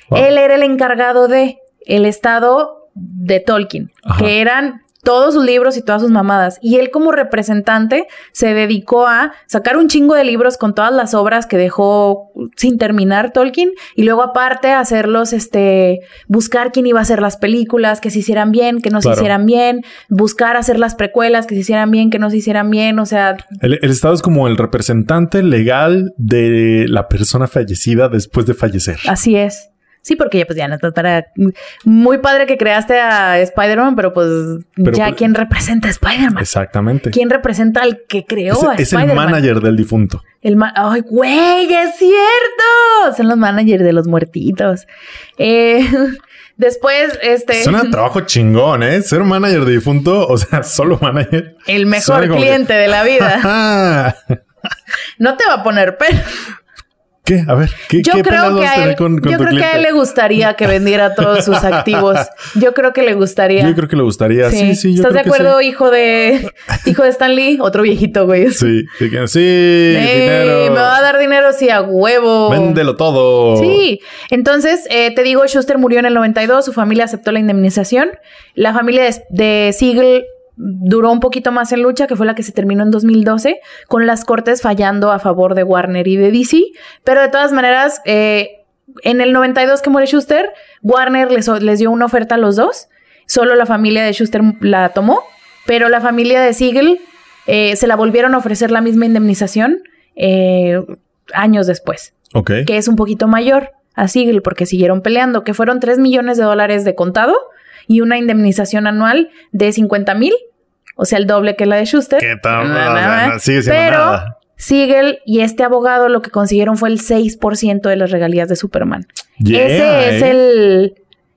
Wow. él era el encargado de el estado de Tolkien, Ajá. que eran todos sus libros y todas sus mamadas. Y él como representante se dedicó a sacar un chingo de libros con todas las obras que dejó sin terminar Tolkien y luego aparte hacerlos, este, buscar quién iba a hacer las películas, que se hicieran bien, que no Claro. se hicieran bien, buscar hacer las precuelas, que se hicieran bien, que no se hicieran bien, o sea, El, el Estado es como el representante legal de la persona fallecida después de fallecer. así es. Sí, porque ya pues ya no está para... Muy padre que creaste a Spider-Man, pero pues Pero, ya pues, quién representa a Spider-Man. Exactamente. ¿Quién representa al que creó Es, a es el Spider-Man? manager del difunto. El ma- ¡Ay, güey! ¡Es cierto! Son los managers de los muertitos. Eh, después, este... Suena a trabajo chingón, ¿eh? Ser manager de difunto, o sea, solo manager. el mejor que- cliente de la vida. No te va a poner pero ¿Qué? A ver, ¿qué, Yo qué creo que a él, con, con yo creo que a él le gustaría que vendiera todos sus activos. Yo creo que le gustaría. Yo creo que le gustaría. Sí, sí, yo ¿Estás de creo que acuerdo, hijo de hijo de Stan Lee? Otro viejito, güey. Sí, sí, sí, dinero. Me va a dar dinero, sí, a huevo. Véndelo todo. Sí, entonces eh, te digo, Schuster murió en el 92, su familia aceptó la indemnización. La familia de, de Siegel duró un poquito más en lucha, que fue la que se terminó en 2012, con las cortes fallando a favor de Warner y de DC. Pero de todas maneras, eh, en el 92 que muere Schuster, Warner les, les dio una oferta a los dos. Solo la familia de Schuster la tomó, pero la familia de Siegel eh, se la volvieron a ofrecer la misma indemnización eh, años después que es un poquito mayor a Siegel porque siguieron peleando, que fueron 3 millones de dólares de contado y una indemnización anual de 50 mil, o sea, el doble que la de Schuster. ¿Qué tal? No sigue siendo Pero nada. Siegel y este abogado lo que consiguieron fue el 6% de las regalías de Superman. Yeah, ese es eh. el...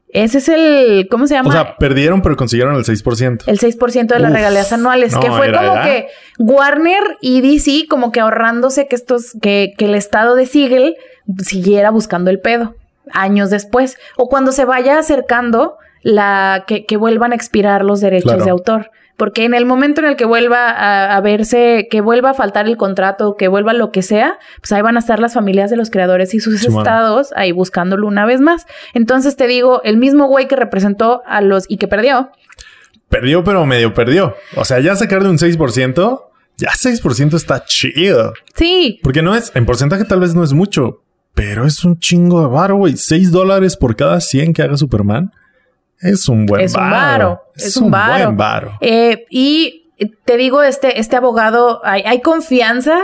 Ese es el... ¿Cómo se llama? O sea, perdieron, pero consiguieron el 6%. el 6% de las Uf, regalías anuales, no, que fue era- como era- que Warner y DC como que ahorrándose que estos, que, que el estado de Siegel siguiera buscando el pedo años después. O cuando se vaya acercando la que, que vuelvan a expirar los derechos Claro. de autor. Porque en el momento en el que vuelva a, a verse, que vuelva a faltar el contrato, que vuelva lo que sea, pues ahí van a estar las familias de los creadores y sus estados ahí buscándolo una vez más. Entonces te digo, el mismo güey que representó a los y que perdió, Perdió, pero medio perdió. O sea, ya sacar de un 6%, ya 6% está chido. sí, Porque no es, en porcentaje tal vez no es mucho, pero es un chingo de varo, güey. 6 dólares por cada 100 que haga Superman. Es un buen Es un varo. varo, es un varo. buen varo. Eh, y te digo, este, este abogado, hay, hay confianza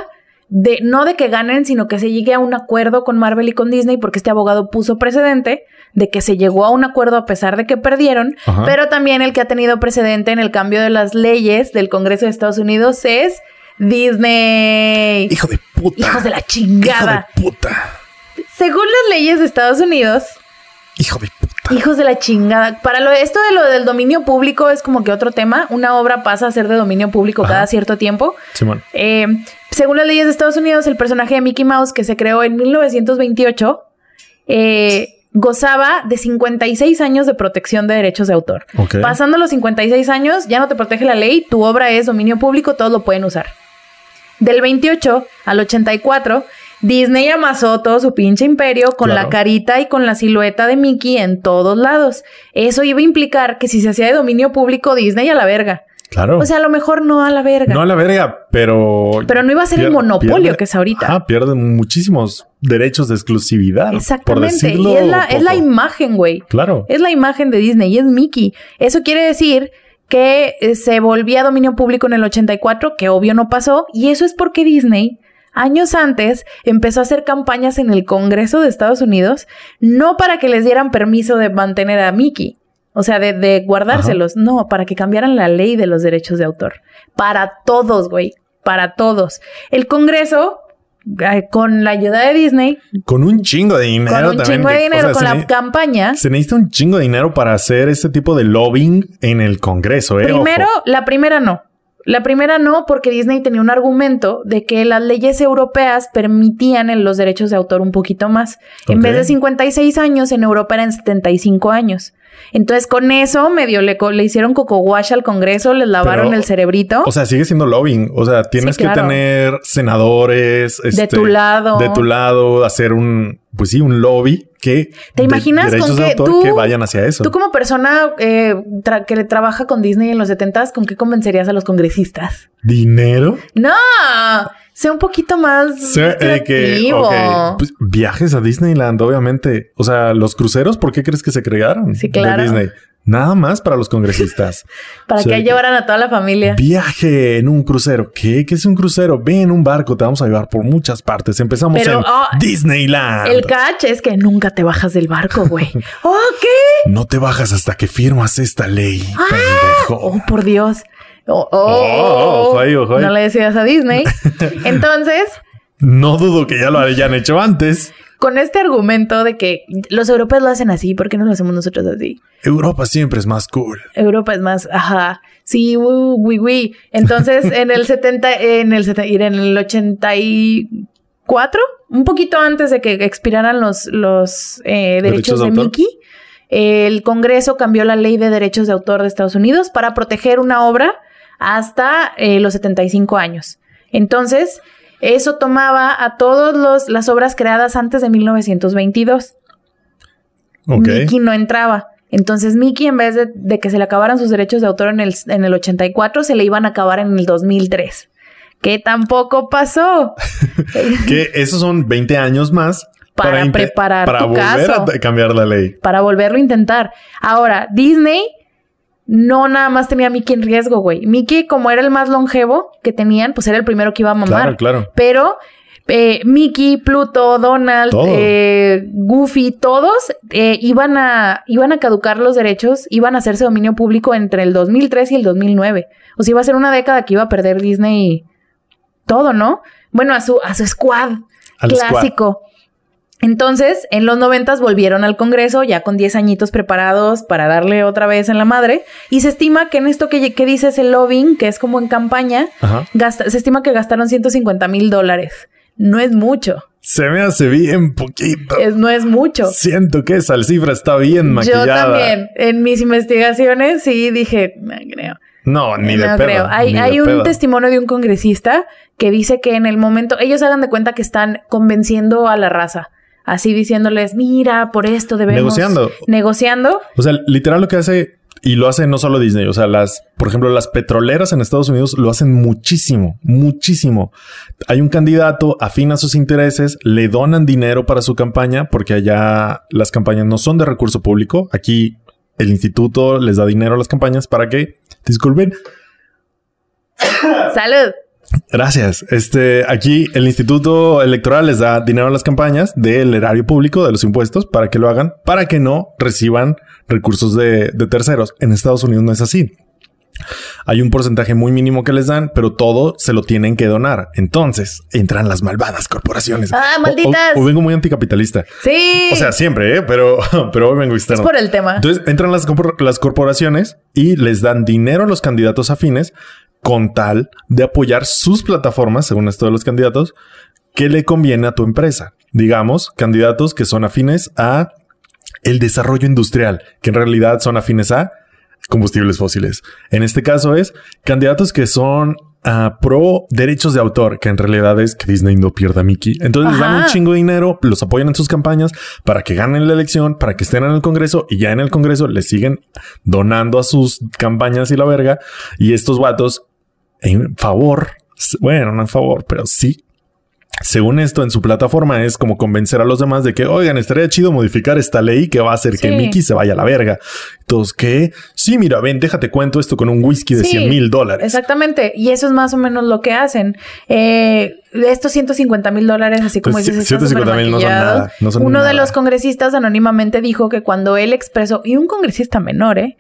de, no de que ganen, sino que se llegue a un acuerdo con Marvel y con Disney, porque este abogado puso precedente de que se llegó a un acuerdo a pesar de que perdieron, Ajá. pero también el que ha tenido precedente en el cambio de las leyes del Congreso de Estados Unidos es Disney. Hijo de puta. Hijos de la Hijo chingada. de puta. Según las leyes de Estados Unidos, Hijo de puta. Hijos de la chingada. Para lo esto de lo del dominio público es como que otro tema. Una obra pasa a ser de dominio público Ajá. cada cierto tiempo. Simón. Eh, según las leyes de Estados Unidos, el personaje de Mickey Mouse que se creó en 1928 eh, gozaba de 56 años de protección de derechos de autor. Pasando los 56 años, ya no te protege la ley, tu obra es dominio público, todos lo pueden usar. Del 28 al 84, Disney amasó todo su pinche imperio con Claro. la carita y con la silueta de Mickey en todos lados. Eso iba a implicar que si se hacía de dominio público, Disney a la verga. Claro. O sea, a lo mejor no a la verga. no a la verga, pero. Pero no iba a ser el monopolio pierde- que es ahorita. Ah, pierden muchísimos derechos de exclusividad. Por Exactamente. decirlo Y es la, es la imagen, güey. Claro. Es la imagen de Disney y es Mickey. Eso quiere decir que eh, se volvía dominio público en el 84, que obvio no pasó, y eso es porque Disney años antes empezó a hacer campañas en el Congreso de Estados Unidos, no para que les dieran permiso de mantener a Mickey, o sea, de, de guardárselos, no, para que cambiaran la ley de los derechos de autor. Para todos, güey, para todos. El Congreso, eh, con la ayuda de Disney, Con un chingo de dinero con un también. chingo de O dinero, sea, con la campaña, Se necesita un chingo de dinero para hacer este tipo de lobbying en el Congreso, ¿eh? Primero, Ojo. la primera no. La primera no, porque Disney tenía un argumento de que las leyes europeas permitían en los derechos de autor un poquito más. En vez de 56 años, en Europa eran 75 años. Entonces, con eso medio le, le hicieron coco wash al Congreso, les lavaron Pero, el cerebrito. O sea, sigue siendo lobbying. O sea, tienes Sí, claro. que tener senadores. de este, tu lado. De tu lado, hacer un, pues sí, un lobby que... ¿Te de imaginas con de que autor tú- que vayan hacia eso. Tú como persona eh, que le trabaja con Disney en los 70s, ¿con qué convencerías a los congresistas? ¿Dinero? No, sea un poquito más sea, eh, que, pues, viajes a Disneyland, obviamente. O sea, los cruceros, ¿por qué crees que se crearon? Sí, de claro. Disney. Nada más para los congresistas. Para O sea, que llevaran a toda la familia. Viaje en un crucero. ¿Qué? ¿Qué es un crucero? Ve en un barco, te vamos a llevar por muchas partes. Empezamos Pero, en ah, Disneyland. El catch es que nunca te bajas del barco, güey. ¡Oh, qué! No te bajas hasta que firmas esta ley, pendejo. ¡Oh, por Dios! ¡Oh, oh, Oh, ahí. No le decías a Disney. Entonces, No dudo que ya lo hayan hecho antes. Con este argumento de que los europeos lo hacen así, ¿por qué no lo hacemos nosotros así? Europa siempre es más cool. Europa es más, ajá, sí, uh, oui, oui. Entonces, en el 70, en el, 70 en el 84, un poquito antes de que expiraran los, los eh, derechos, ¿Derechos de? Mickey, el Congreso cambió la ley de derechos de autor de Estados Unidos para proteger una obra hasta eh, los 75 años. Entonces, eso tomaba a todas las obras creadas antes de 1922. Ok. Mickey no entraba. Entonces Mickey, en vez de, de que se le acabaran sus derechos de autor en el, en el 84, se le iban a acabar en el 2003. Que tampoco pasó. Que esos son 20 años más Para preparar para tu volver caso. a cambiar la ley. para volverlo a intentar. Ahora, Disney no nada más tenía a Mickey en riesgo, güey. Mickey, como era el más longevo que tenían, pues era el primero que iba a mamar. Claro, claro. Pero eh, Mickey, Pluto, Donald, Todo. eh, Goofy, todos eh, iban, a, iban a caducar los derechos, iban a hacerse dominio público entre el 2003 y el 2009. O sea, iba a ser una década que iba a perder Disney todo, ¿no? Bueno, a su, a su squad Al squad. Entonces, en los noventas volvieron al Congreso ya con 10 añitos preparados para darle otra vez en la madre. Y se estima que en esto que, que dices el lobbying, que es como en campaña, gasta- se estima que gastaron 150 mil dólares. No es mucho. Se me hace bien poquito. Es, no es mucho. Siento que esa cifra está bien maquillada. Yo también. En mis investigaciones sí dije, no creo. No, ni de no pedo. creo. Hay, de un pedo. testimonio de un congresista que dice que en el momento, ellos hagan de cuenta que están convenciendo a la raza. Así diciéndoles, mira, por esto debemos... Negociando. Negociando. O sea, literal lo que hace, y lo hace no solo Disney, o sea, las, por ejemplo, las petroleras en Estados Unidos lo hacen muchísimo, muchísimo. Hay un candidato afín a sus intereses, le donan dinero para su campaña, porque allá las campañas no son de recurso público. Aquí el instituto les da dinero a las campañas para que, disculpen, Salud. Gracias. Este, aquí el Instituto Electoral les da dinero a las campañas del erario público, de los impuestos, para que lo hagan, para que no reciban recursos de, de terceros. En Estados Unidos no es así. Hay un porcentaje muy mínimo que les dan, pero todo se lo tienen que donar. Entonces entran las malvadas corporaciones. Ah, O- o- malditas. O, vengo muy anticapitalista. Sí. O sea, siempre, ¿eh? pero, pero hoy vengo es externo. por el tema. Entonces entran las corporaciones y les dan dinero a los candidatos afines con tal de apoyar sus plataformas, según esto de los candidatos, que le conviene a tu empresa. Digamos, candidatos que son afines a el desarrollo industrial, que en realidad son afines a combustibles fósiles. En este caso es candidatos que son ah, pro derechos de autor, que en realidad es que Disney no pierda a Mickey. Entonces les dan un chingo de dinero, los apoyan en sus campañas para que ganen la elección, para que estén en el Congreso y ya en el Congreso les siguen donando a sus campañas y la verga. Y estos vatos en favor, bueno, no en favor, pero sí Según esto, en su plataforma es como convencer a los demás de que, oigan, estaría chido modificar esta ley que va a hacer que. Mickey se vaya a la verga. Entonces, ¿qué? Sí, mira, ven, déjate cuento esto con un whisky de Sí, 100 mil dólares. Exactamente. Y eso es más o menos lo que hacen. Eh, de estos 150 mil dólares, así como Pues, dices, están 150,000 no son nada, no son Uno de los congresistas anónimamente dijo que cuando él expresó, y un congresista menor, ¿eh?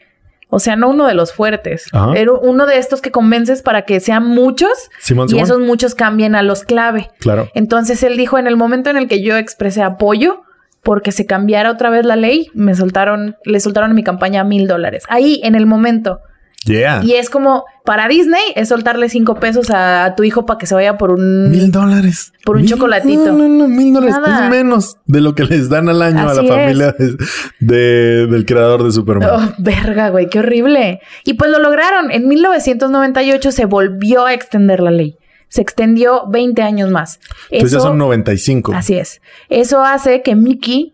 O sea, no uno de los fuertes. Ajá. Era uno de estos que convences para que sean muchos Simón, y Simón. esos muchos cambien a los clave. Claro. Entonces él dijo, en el momento en el que yo expresé apoyo porque se cambiara otra vez la ley, me soltaron, le soltaron a mi campaña mil dólares. Ahí, en el momento. Yeah. Y es como, para Disney, es soltarle cinco pesos a, a tu hijo para que se vaya por un... Mil dólares. Por un Mil- chocolatito. No, no, no, mil dólares. Nada. Es menos de lo que les dan al año Así a la familia de- de- del creador de Superman. Oh, verga, güey, qué horrible. Y pues lo lograron. En 1998 se volvió a extender la ley. Se extendió 20 años más. Entonces ya son 95. Así es. Eso hace que Mickey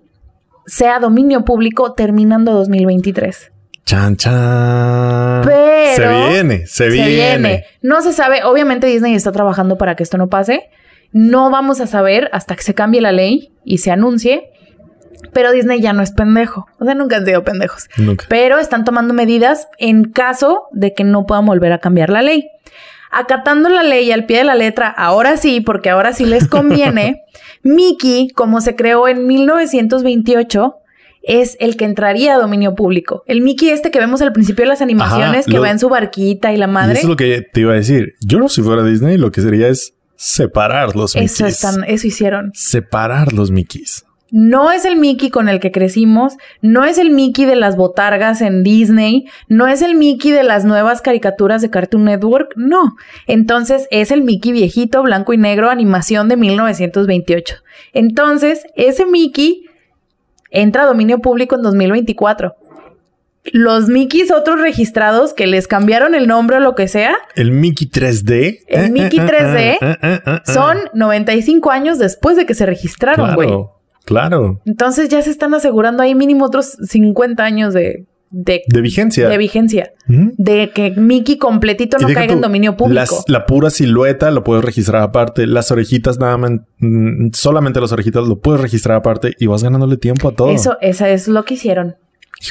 sea dominio público terminando 2023. Chan, chan. Pero Se viene, se, viene. No se sabe, obviamente Disney está trabajando para que esto no pase. No vamos a saber hasta que se cambie la ley y se anuncie. Pero Disney ya no es pendejo. O sea, nunca han sido pendejos. Nunca. Pero están tomando medidas en caso de que no puedan volver a cambiar la ley. Acatando la ley al pie de la letra, ahora sí, porque ahora sí les conviene, Mickey, como se creó en 1928, es el que entraría a dominio público. El Mickey este que vemos al principio de las animaciones, Ajá, que lo- va en su barquita y la Y madre. eso es lo que te iba a decir. Yo no si fuera Disney, lo que sería es separar los Mickeys. Eso están, eso hicieron. Separar los Mickeys. No es el Mickey con el que crecimos, no es el Mickey de las botargas en Disney, no es el Mickey de las nuevas caricaturas de Cartoon Network, no. Entonces es el Mickey viejito, blanco y negro, animación de 1928. Entonces, ese Mickey entra a dominio público en 2024. Los Mickeys otros registrados que les cambiaron el nombre o lo que sea, El Mickey 3D. El Mickey 3D son 95 años después de que se registraron, güey. Claro, claro. Entonces ya se están asegurando ahí mínimo otros 50 años de, de, De vigencia. de vigencia. De que Mickey completito no caiga en dominio público. las- la pura silueta lo puedes registrar aparte. Las orejitas nada más, mm, solamente las orejitas lo puedes registrar aparte y vas ganándole tiempo a todo. Eso, esa es lo que hicieron.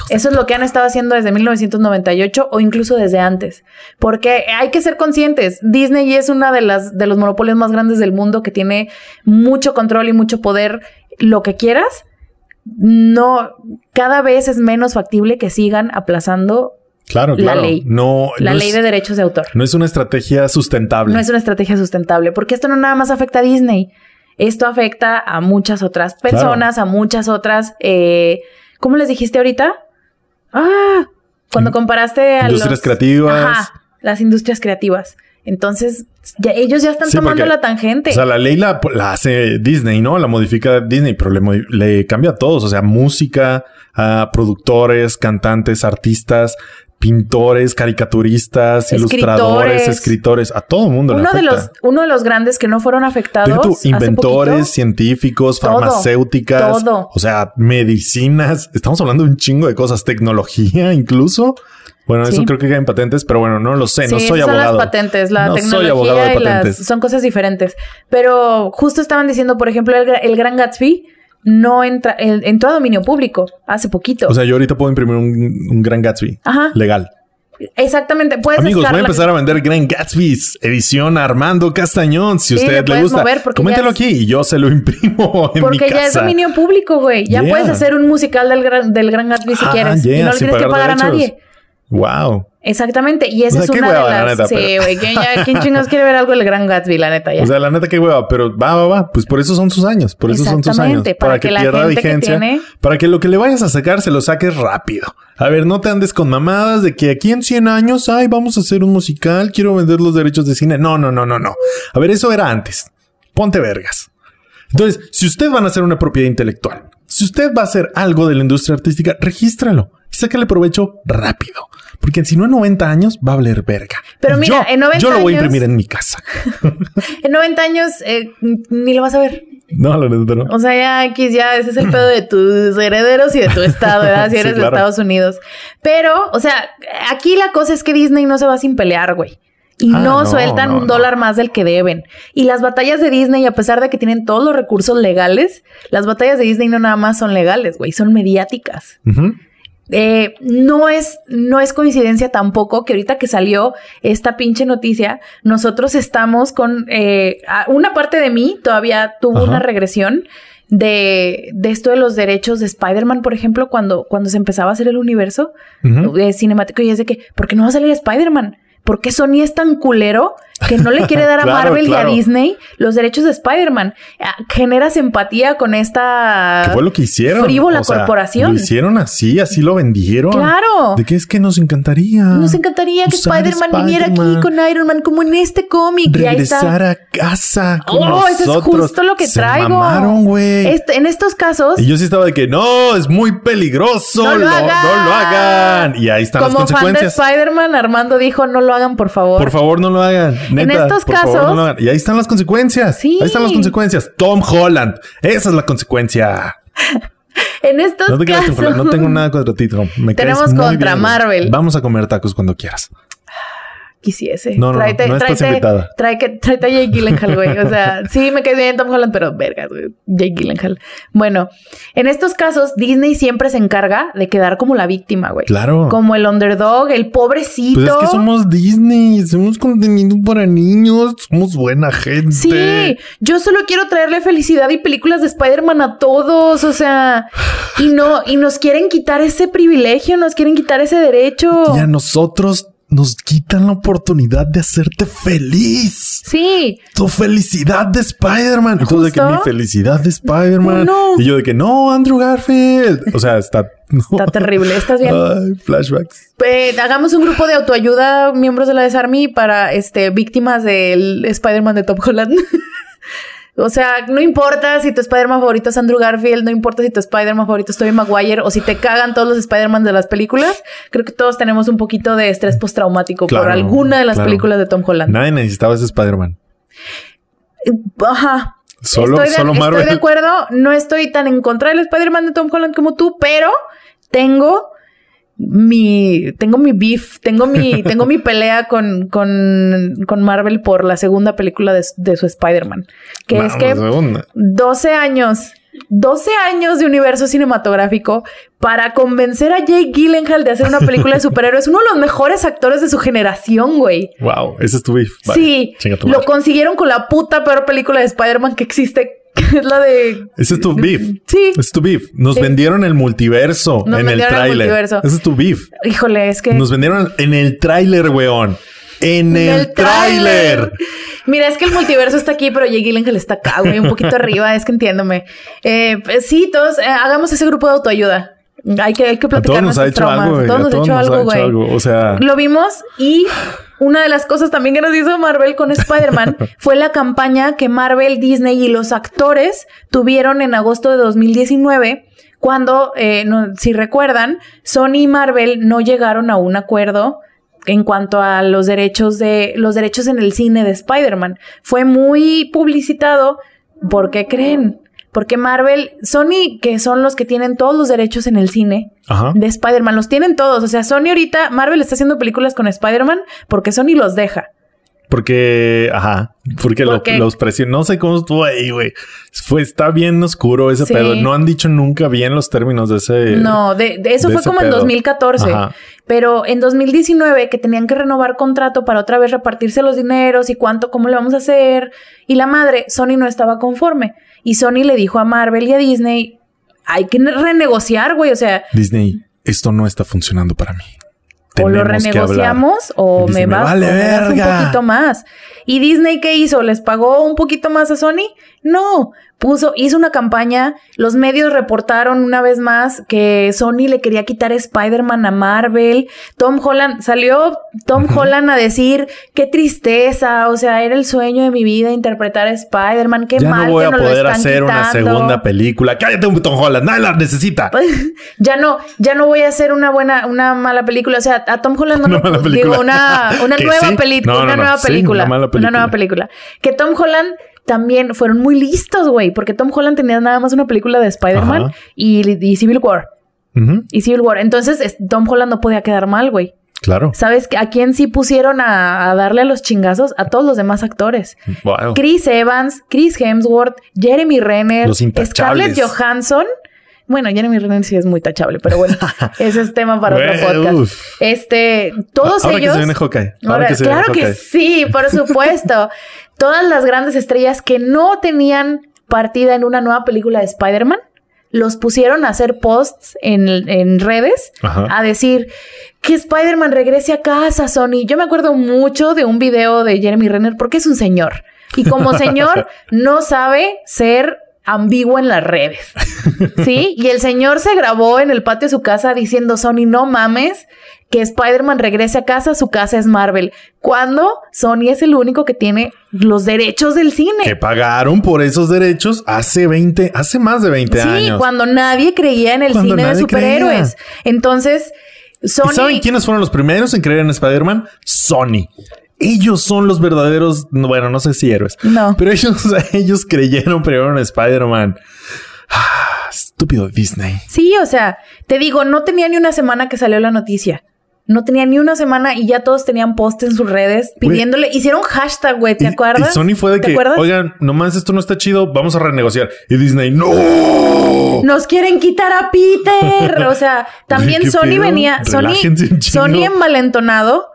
Eso es lo que han estado haciendo desde 1998 o incluso desde antes. Porque hay que ser conscientes. Disney es una de las de los monopolios más grandes del mundo que tiene mucho control y mucho poder. Lo que quieras, no, cada vez es menos factible que sigan aplazando Claro, la claro. ley. No, la no ley es, de derechos de autor. no es una estrategia sustentable. No es una estrategia sustentable, porque esto no nada más afecta a Disney. Esto afecta a muchas otras personas, a muchas otras. Eh, ¿Cómo les dijiste ahorita? Ah, cuando comparaste a Industrias los- creativas. Ajá, las industrias creativas. Entonces, ya, ellos ya están Sí, tomando porque, la tangente. O sea, la ley la, la hace Disney, ¿no? La modifica Disney, pero le, le cambia a todos. O sea, música, a productores, cantantes, artistas, pintores, caricaturistas, ilustradores, Escritores. a todo el mundo. le uno de afecta. los, uno de los grandes que no fueron afectados. Tú, inventores, científicos, Todo, farmacéuticas, todo. o sea, medicinas. Estamos hablando de un chingo de cosas, tecnología incluso. Bueno, eso creo que cae en patentes, pero bueno, no lo sé, no soy son abogado. las patentes, la No soy abogado de y las patentes. son cosas diferentes. Pero justo estaban diciendo, por ejemplo, el, el Gran Gatsby no entra, el- entró a dominio público hace poquito. O sea, yo ahorita puedo imprimir un, un Gran Gatsby Ajá. legal. Exactamente. Puedes Amigos, voy a empezar a vender Gran Gatsby's edición Armando Castañón. Si Sí, usted le gusta, coméntelo es- aquí y yo se lo imprimo en mi Porque casa. ya es dominio público, güey. Ya Yeah. puedes hacer un musical del Gran, del Gran Gatsby si Ah, quieres. yeah, y no le tienes que pagar a nadie. Wow. Exactamente. Y esa O sea, es qué una hueva, de la las. neta, sí, pero- güey. ¿Quién, ya- ¿Quién chingados quiere ver algo del Gran Gatsby, la neta? Ya. O sea, la neta, qué hueva, pero va, va, va. Pues por eso son sus años. Por eso son sus años. Para que la pierda gente que vigencia. tiene- Para que lo que le vayas a sacar se lo saques rápido. A ver, no te andes con mamadas de que aquí en 100 años, ay, vamos a hacer un musical, quiero vender los derechos de cine. No, no, no, no, no. A ver, eso era antes. Ponte vergas. Entonces, si usted van a hacer una propiedad intelectual, si usted va a hacer algo de la industria artística, regístralo sácale provecho rápido. Porque si no en 90 años va a valer verga. Pero mira, yo, en 90 yo lo voy a años- imprimir en mi casa. En 90 años eh, ni lo vas a ver. No, la neta no. O sea, ya X, ya ese es el pedo de tus herederos y de tu estado, ¿verdad? Si Sí, eres de. Estados Unidos. Pero, o sea, aquí la cosa es que Disney no se va sin pelear, güey. y Ah, no, no, sueltan no, un no. dólar más del que deben. Y las batallas de Disney, a pesar de que tienen todos los recursos legales, las batallas de Disney no nada más son legales, güey, son mediáticas. Ujú. Eh, no es, no es coincidencia tampoco que ahorita que salió esta pinche noticia, nosotros estamos con eh, una parte de mí todavía tuvo Ajá. una regresión de, de esto de los derechos de Spider-Man, por ejemplo, cuando, cuando se empezaba a hacer el universo eh, cinemático y es de que, ¿por qué no va a salir Spider-Man? ¿Por qué Sony es tan culero que no le quiere dar a Claro, Marvel claro. y a Disney los derechos de Spider-Man? Ah, Generas empatía con esta... ¿Qué fue lo que hicieron? frívola O sea, corporación. Lo hicieron así, así lo vendieron. Claro. ¿De qué es que nos encantaría? Nos encantaría que Spider-Man viniera aquí con Iron Man, como en este cómic. Y ahí está. Regresar a casa. con Oh, eso es nosotros. justo lo que Se traigo. mamaron, güey. Este- en estos casos, Y yo sí estaba de que no, es muy peligroso. No lo hagan. lo hagan. Y ahí están las como fan de consecuencias. Spider-Man, Armando dijo, no lo hagan, por favor. Por favor, no lo hagan. Neta, estos favor, casos- no. Y ahí están las consecuencias. Sí. Ahí están las consecuencias. Tom Holland. Esa es la consecuencia. En estos No te casos... No tengo nada contra ti, Tom. Me caes Tenemos contra bien. Marvel. Vamos a comer tacos cuando quieras. Quisiese. No, no, no, no estás invitada. Tráete, tráete a Jake Gyllenhaal, güey. O sea, sí me cae bien Tom Holland, pero verga, güey. Jake Gyllenhaal. Bueno, en estos casos, Disney siempre se encarga de quedar como la víctima, güey. Claro. Como el underdog, el pobrecito. Pues es que somos Disney, somos contenido para niños, somos buena gente. Sí, yo solo quiero traerle felicidad y películas de Spider-Man a todos, o sea, y no, y nos quieren quitar ese privilegio, nos quieren quitar ese derecho. Y a nosotros nos quitan la oportunidad de hacerte feliz. Sí, Tu felicidad de Spider-Man. Tú de que mi felicidad de Spider-Man. No. Y yo de que no, Andrew Garfield. O sea, está. está terrible, ¿estás bien? Ay, flashbacks. Hagamos un grupo de autoayuda, miembros de la Desarmy, para este, víctimas del Spider-Man de Tom Holland. o sea, no importa si tu Spider-Man favorito es Andrew Garfield, no importa si tu Spider-Man favorito es Tobey Maguire o si te cagan todos los Spider-Man de las películas. Creo que todos tenemos un poquito de estrés postraumático por Claro, alguna de las claro. películas de Tom Holland. Nadie necesitaba ese Spider-Man. Ajá. Solo, estoy, de, solo Marvel. estoy de acuerdo. No estoy tan en contra del Spider-Man de Tom Holland como tú, pero tengo mi, tengo mi beef, tengo mi, tengo mi pelea con, con, con Marvel por la segunda película de, de su Spider-Man. Que es que segunda. 12 años, 12 años de universo cinematográfico para convencer a Jake Gyllenhaal de hacer una película de superhéroes. Uno de los mejores actores de su generación, güey. Wow, ese es tu beef. Vale, sí, lo consiguieron con la puta peor película de Spider-Man que existe, que es la de... Ese es tu beef. Sí. Es tu beef. Nos vendieron el multiverso Nos en el vendieron el tráiler. Ese es tu beef. Híjole, es que... Nos vendieron en el tráiler, weón. En el, tráiler. Mira, es que el multiverso está aquí, pero Jake Gyllenhaal está acá, güey, un poquito arriba, es que entiéndome. Eh, pues sí, todos eh, hagamos ese grupo de autoayuda. Hay que, hay que A todos platicar nos ha hecho traumas. algo, güey. todos A nos ha hecho nos algo, ha hecho güey. algo. O sea, Lo vimos y una de las cosas también que nos hizo Marvel con Spider-Man fue la campaña que Marvel, Disney y los actores tuvieron en agosto de 2019 cuando, eh, no- si recuerdan, Sony y Marvel no llegaron a un acuerdo en cuanto a los derechos de los derechos en el cine de Spider-Man. Fue muy publicitado. ¿Por qué creen? Porque Marvel, Sony, que son los que tienen todos los derechos en el cine, ajá. de Spider-Man. Los tienen todos. O sea, Sony ahorita, Marvel está haciendo películas con Spider-Man porque Sony los deja. Porque, ajá, porque lo- Porque- los precios, no sé cómo estuvo ahí, güey. Fue, está bien oscuro ese Sí. pedo. No han dicho nunca bien los términos de ese. no, de, de eso de fue como en pedo. 2014. Ajá. Pero en 2019, que tenían que renovar contrato para otra vez repartirse los dineros y cuánto, cómo le vamos a hacer. Y la madre, Sony no estaba conforme. Y Sony le dijo a Marvel y a Disney, hay que renegociar, güey. O sea, Disney, esto no está funcionando para mí. o lo renegociamos o Disney, me me vas vale o me das un poquito más. ¿Y Disney qué hizo? ¿Les pagó un poquito más a Sony? No, puso, hizo una campaña, los medios reportaron una vez más que Sony le quería quitar Spider-Man a Marvel. Tom Holland, salió Tom Holland a decir, qué tristeza, o sea, era el sueño de mi vida interpretar a Spider-Man, qué ya mal no voy que a nos lo poder están hacer una quitando". segunda película. Cállate un Tom Holland, nadie la necesita. ya no, ya no voy a hacer una buena, una mala película. O sea, a Tom Holland no Una digo, una, una ¿Que nueva sí? No, una no. nueva Sí, película, una mala una película. nueva película. Que Tom Holland también fueron muy listos, güey, porque Tom Holland tenía nada más una película de Spider-Man y, y Civil War. Y Civil War. Entonces, es- Tom Holland no podía quedar mal, güey. Claro. ¿Sabes a quién sí pusieron a, a darle a los chingazos? A todos los demás actores. Wow. Chris Evans, Chris Hemsworth, Jeremy Renner, Los. Scarlett Johansson. Bueno, Jeremy Renner sí es muy tachable, pero bueno, ese es tema para otro podcast. uf. Este, todos Ahora ellos. que se viene Hawkeye. Ahora, Ahora, que se claro viene que sí, por supuesto. Todas las grandes estrellas que no tenían partida en una nueva película de Spider-Man, los pusieron a hacer posts en, en redes Ajá. a decir que Spider-Man regrese a casa, Sony. Yo me acuerdo mucho de un video de Jeremy Renner porque es un señor. Y como señor, no sabe ser ambiguo en las redes. ¿Sí? Y el señor se grabó en el patio de su casa diciendo, Sony, no mames, que Spider-Man regrese a casa, su casa es Marvel. Cuando Sony es el único que tiene los derechos del cine. Que pagaron por esos derechos hace 20, hace más de 20 Sí, años. cuando nadie creía en el Cuando cine de superhéroes. Entonces, Sony... ¿Y saben quiénes fueron los primeros en creer en Spider-Man? Sony. Ellos son los verdaderos, no, bueno, no sé si héroes, No. pero ellos, ellos creyeron primero en Spider-Man. Ah, estúpido Disney. Sí, o sea, te digo, no tenía ni una semana que salió la noticia. No tenía ni una semana y ya todos tenían post en sus redes pidiéndole. Hicieron hashtag, güey, ¿te Y- acuerdas? Y Sony fue de ¿Te que, acuerdas? oigan, nomás esto no está chido, vamos a renegociar. Y Disney, no. Nos quieren quitar a Peter. O sea, también ¿qué Sony pedo? venía, Sony, Relájense. Sony envalentonado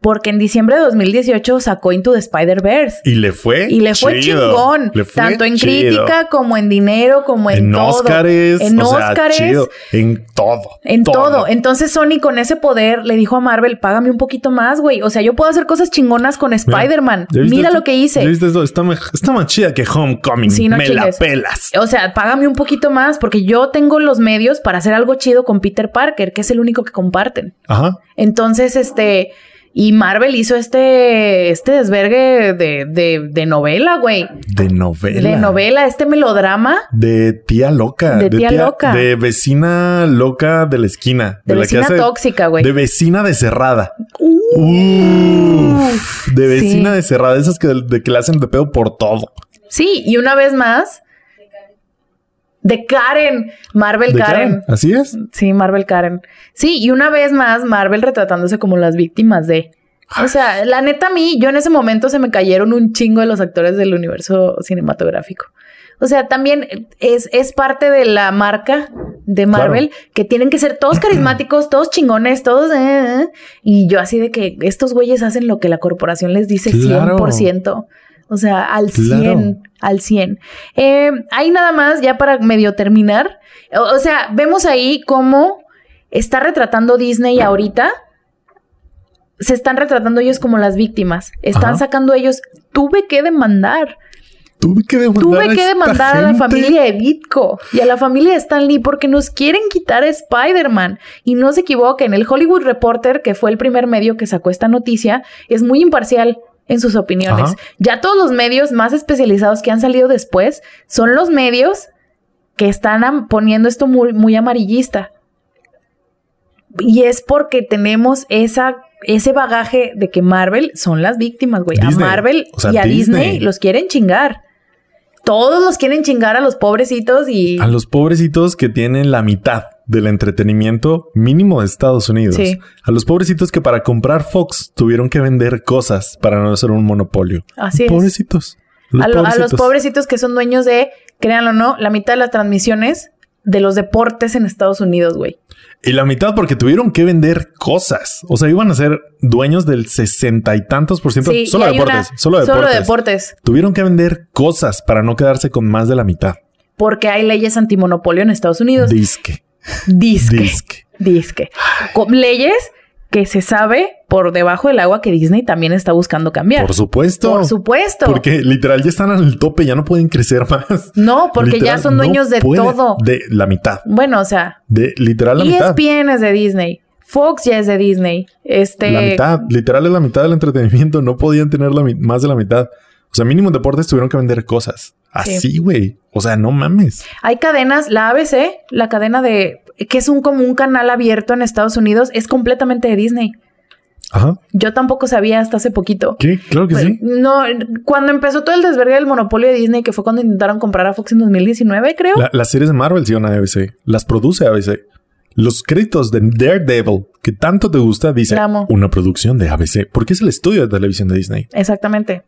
porque en diciembre de 2018 sacó Into the Spider-Verse. Y le fue. Y le fue chido. chingón, Le fue tanto en chido. crítica como en dinero, como en, En todo. Óscares. en sea, Óscares. En todo. en todo. Entonces Sony con ese poder le dijo a Marvel, págame un poquito más, güey. O sea, yo puedo hacer cosas chingonas con Spider-Man. ¿Ya viste Mira lo que hice. Está, más chida que Homecoming. Sí, no Me la pelas. O sea, págame un poquito más porque yo tengo los medios para hacer algo chido con Peter Parker, que es el único que comparten. Ajá. Entonces, este, y Marvel hizo este, este desvergue de, de, de novela, güey. De novela. De novela, este melodrama De tía loca. De tía loca. De vecina loca de la esquina. de, vecina que hace- tóxica, güey. De vecina de cerrada. Uh. Uf, de vecina Sí. de cerrada. Esas que, de que le hacen de pedo por todo. Sí, y una vez más, de Karen, Marvel ¿De Karen. Karen? Así es. Sí, Marvel Karen. Sí, y una vez más, Marvel retratándose como las víctimas de. O sea, la neta a mí, yo en ese momento se me cayeron un chingo de los actores del universo cinematográfico. O sea, también es, es parte de la marca de Marvel que tienen que ser todos carismáticos, todos chingones, todos... eh, eh. y yo así de que estos güeyes hacen lo que la corporación les dice Claro. 100%. O sea, al Claro. 100, al 100. Eh, ahí nada más, ya para medio terminar. O, o sea, vemos ahí cómo está retratando Disney ahorita. Se están retratando ellos como las víctimas. Están Ajá. sacando ellos. Tuve que demandar. Tuve que demandar, Tuve a que demandar a la familia de Ditko y a la familia de Stan Lee porque nos quieren quitar a Spider-Man. Y no se equivoquen, el Hollywood Reporter, que fue el primer medio que sacó esta noticia, es muy imparcial en sus opiniones. Ajá. Ya todos los medios más especializados que han salido después son los medios que están poniendo esto muy, muy amarillista. Y es porque tenemos esa, ese bagaje de que Marvel son las víctimas, güey. A. Marvel O sea, y a Disney. Disney. los quieren chingar. Todos los quieren chingar a los pobrecitos y... A los pobrecitos que tienen la mitad del entretenimiento mínimo de Estados Unidos. Sí. A los pobrecitos que para comprar Fox tuvieron que vender cosas para no ser un monopolio. Así es. Pobrecitos. Los a, lo- a los pobrecitos. pobrecitos que son dueños de, créanlo o no, la mitad de las transmisiones de los deportes en Estados Unidos, güey. Y la mitad porque tuvieron que vender cosas. O sea, iban a ser dueños del sesenta y tantos por ciento. Sí, solo y hay deportes. una- Solo deportes. Solo deportes. Tuvieron que vender cosas para no quedarse con más de la mitad. Porque hay leyes antimonopolio en Estados Unidos. Disque. Disque. Disque. Disque. Con leyes que se sabe por debajo del agua que Disney también está buscando cambiar. Por supuesto. Por supuesto. Porque literal ya están al tope, ya no pueden crecer más. No, porque Literal, ya son no dueños de todo. De la mitad. Bueno, o sea, De literal la mitad. ESPN es de Disney. Fox ya es de Disney. Este. La mitad, literal es la mitad del entretenimiento. No podían tener la más de la mitad. O sea, mínimo en deportes tuvieron que vender cosas. Así, güey. O sea, no mames. Hay cadenas, la ABC, la cadena de que es un como un canal abierto en Estados Unidos, es completamente de Disney. Ajá. Yo tampoco sabía hasta hace poquito. ¿Qué? Claro que sí. No, cuando empezó todo el desvergue del monopolio de Disney, que fue cuando intentaron comprar a Fox en 2019, creo. La- las series de Marvel sí van a ABC. Las produce ABC. Los créditos de Daredevil, que tanto te gusta, dice una producción de ABC, porque es el estudio de televisión de Disney. Exactamente.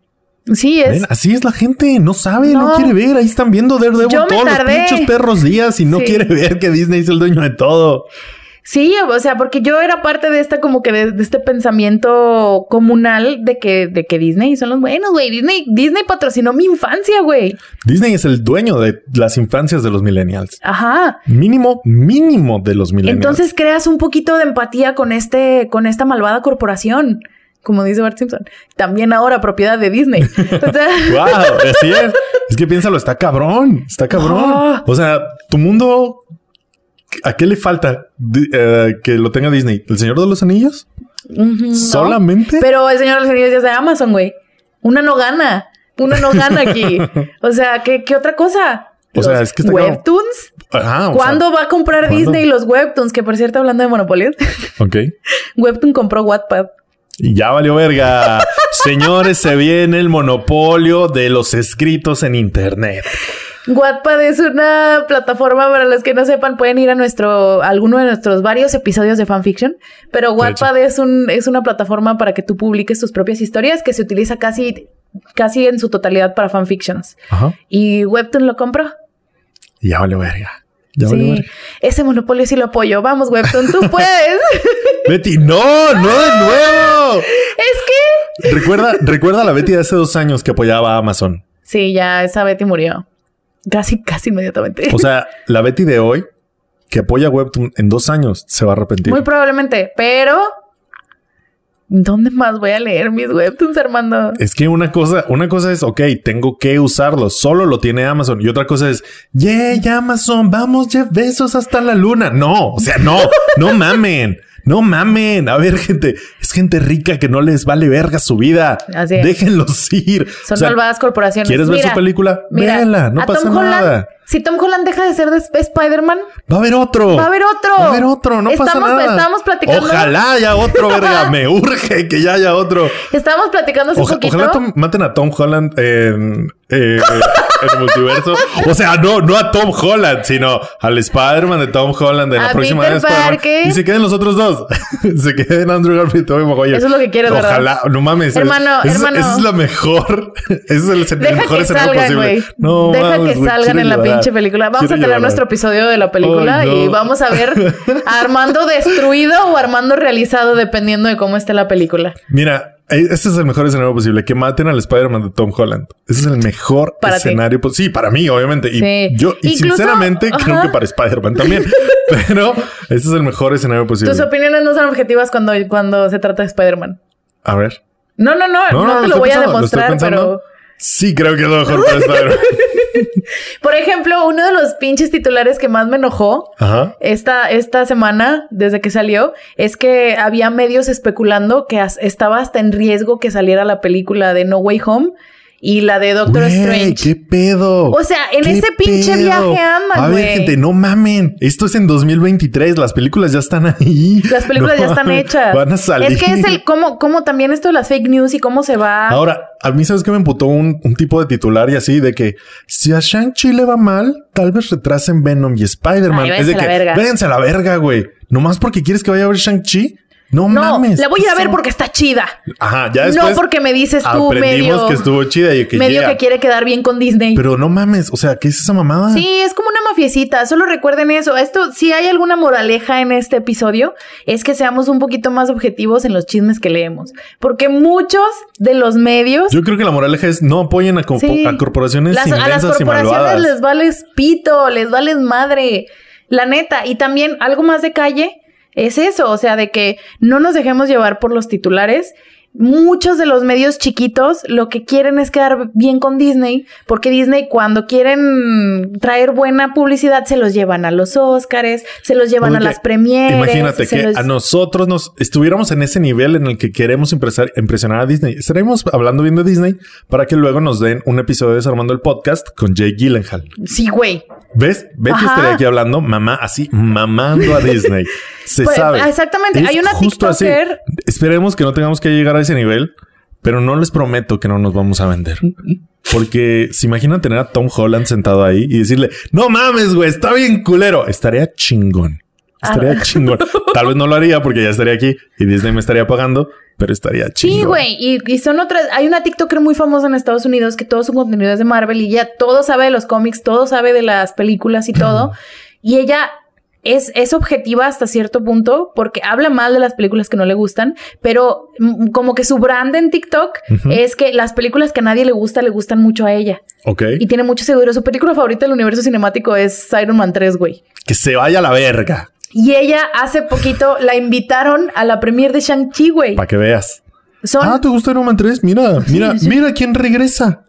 Sí, es. Ven, así es la gente, no sabe, no. No. quiere ver. Ahí están viendo Daredevil todos los tardé. pinches perros días y no Sí. quiere ver que Disney es el dueño de todo. Sí, o sea, porque yo era parte de esta como que de, de este pensamiento comunal de que, de que Disney son los buenos, güey. Disney, Disney patrocinó mi infancia, güey. Disney es el dueño de las infancias de los millennials. Ajá. Mínimo, mínimo de los millennials. Entonces creas un poquito de empatía con este, con esta malvada corporación. Como dice Bart Simpson. También ahora propiedad de Disney. O sea, Wow, así es. Es que piénsalo, está cabrón, está cabrón. Ah. O sea, tu mundo, ¿a qué le falta eh, que lo tenga Disney? ¿El Señor de los Anillos? ¿Solamente? Pero el Señor de los Anillos ya es de Amazon, güey. Una no gana. Una no gana aquí. O sea, ¿qué, qué otra cosa? O sea, es que está. Webtoons. Ajá, ¿Cuándo va a comprar ¿cuándo? Disney los Webtoons? Que por cierto, hablando de monopolios, ok. Webtoon compró Wattpad. Y ya valió verga. Señores, se viene el monopolio de los escritos en Internet. Wattpad es una plataforma para los que no sepan, pueden ir a nuestro, a alguno de nuestros varios episodios de fanfiction. Pero Wattpad es un, es una plataforma para que tú publiques tus propias historias que se utiliza casi, casi en su totalidad para fanfictions. Ajá. Y Webtoon lo compró. Ya valió verga. Ya Sí, ese monopolio sí lo apoyo. Vamos, Webtoon, tú puedes. Betty, no, no de nuevo. es que. Recuerda, recuerda a la Betty de hace dos años que apoyaba a Amazon. Sí, ya esa Betty murió. Casi, casi inmediatamente. O sea, la Betty de hoy que apoya Webtoon en dos años se va a arrepentir. Muy probablemente, pero. ¿Dónde más voy a leer mis webtoons, Armando? Es que una cosa, una cosa es, ok, tengo que usarlo, solo lo tiene Amazon. Y otra cosa es, yay, Amazon, vamos, Jeff besos hasta la luna. No, o sea, no, no mamen. No mamen. A ver, gente, es gente rica que no les vale verga su vida. Así es. Déjenlos ir. Son O sea, malvadas corporaciones. ¿Quieres ver su película? mira, Véala, no pasa Tom Holland, nada. Si Tom Holland deja de ser de Sp- Spider-Man, Va a haber otro. va a haber otro. Va a haber otro, no pasa Estamos- nada. estábamos platicando- Ojalá haya otro, verga. Me urge que ya haya otro. Estábamos platicando hace Oja- poquito. ojalá maten a Tom Holland en, eh, el multiverso. O sea, no, no a Tom Holland, sino al Spider-Man de Tom Holland en la A próxima Peter. Parker. Y se queden los otros dos. se queden Andrew Garfield y Tobey Maguire. Eso es lo que ¿verdad? Ojalá, no mames. Hermano, es, hermano. Esa es la mejor. Ese es el, Deja mejor que escenario salgan, posible. güey. No, Deja mames, que güey, salgan quiero en la llorar. pinche película. Vamos Quiero a tener llorar. nuestro episodio de la película Ay, no. y vamos a ver a Armando destruido o Armando realizado dependiendo de cómo esté la película. Mira, este es el mejor escenario posible. Que maten al Spider-Man de Tom Holland. Ese es el mejor Para escenario posible. Sí, para mí, obviamente. Y Sí. yo, y Incluso- sinceramente, creo que para Spider-Man también. Pero ese es el mejor escenario posible. Tus opiniones no son objetivas cuando, cuando se trata de Spider-Man. A ver. No, no, no, no, te lo voy a pensando, demostrar, pero Sí, creo que es lo mejor para Spider-Man. por ejemplo, uno de los pinches titulares que más me enojó Ajá. esta, esta semana, desde que salió, es que había medios especulando que as- estaba hasta en riesgo que saliera la película de No Way Home y la de Doctor Güey, Strange. ¿Qué pedo? O sea, en ¿Qué ese pinche viaje Ant-Man, A ver, gente, no mamen. Esto es en 2023. Las películas ya están ahí. Las películas No ya están hechas. Van a salir. Es que es el cómo, cómo también esto de las fake news y cómo se va. Ahora, a mí sabes que me emputó un, un tipo de titular y así de que si a Shang-Chi le va mal, tal vez retrasen Venom y Spider-Man. Es de que, la verga. váyanse a la verga, güey. Nomás porque quieres que vaya a ver Shang-Chi. No, no, mames. la voy a ver porque está chida. Ajá, ya después. no porque me dices tú aprendimos medio, que estuvo chida y que medio yeah. que quiere quedar bien con Disney. Pero no mames, o sea, ¿qué es esa mamada? Sí, es como una mafiecita. Solo recuerden eso. Esto, si hay alguna moraleja en este episodio, es que seamos un poquito más objetivos en los chismes que leemos. Porque muchos de los medios. Yo creo que la moraleja es no apoyen a, co- Sí. a corporaciones las- a las y corporaciones malvadas. les vales pito, les vales madre. La neta. Y también algo más de calle es eso. O sea, de que no nos dejemos llevar por los titulares. Muchos de los medios chiquitos lo que quieren es quedar bien con Disney, porque Disney cuando quieren traer buena publicidad se los llevan a los Óscares, se los llevan a las premieres. Imagínate que los- a nosotros nos estuviéramos en ese nivel en el que queremos impresionar a Disney. Estaremos hablando bien de Disney para que luego nos den un episodio de Desarmando el Podcast con Jay Gyllenhaal. Sí, güey. ¿Ves? Betty Ajá. estaría aquí hablando, mamá, así, mamando a Disney. Se Pues, sabe. exactamente. Es Hay una justo así. Esperemos que no tengamos que llegar a ese nivel, pero no les prometo que no nos vamos a vender. Porque se imaginan tener a Tom Holland sentado ahí y decirle, no mames, güey, está bien culero. Estaría chingón. Estaría Ah. chingón. Tal vez no lo haría porque ya estaría aquí y Disney me estaría pagando, pero estaría chingón. Sí, güey. Y, y son otras. Hay una TikToker muy famosa en Estados Unidos que todo su contenido es de Marvel y ya todo sabe de los cómics, todo sabe de las películas y todo. y ella es, es objetiva hasta cierto punto porque habla mal de las películas que no le gustan, pero mm, como que su brand en TikTok es que las películas que a nadie le gusta le gustan mucho a ella. Ok. Y tiene mucho seguro. Su película favorita del universo cinemático es Iron Man 3, güey. Que se vaya a la verga. Y ella hace poquito la invitaron a la premiere de Shang-Chi, güey. Para que veas. Son Ah, ¿te gusta Iron Man 3? Mira, mira, sí. mira quién regresa.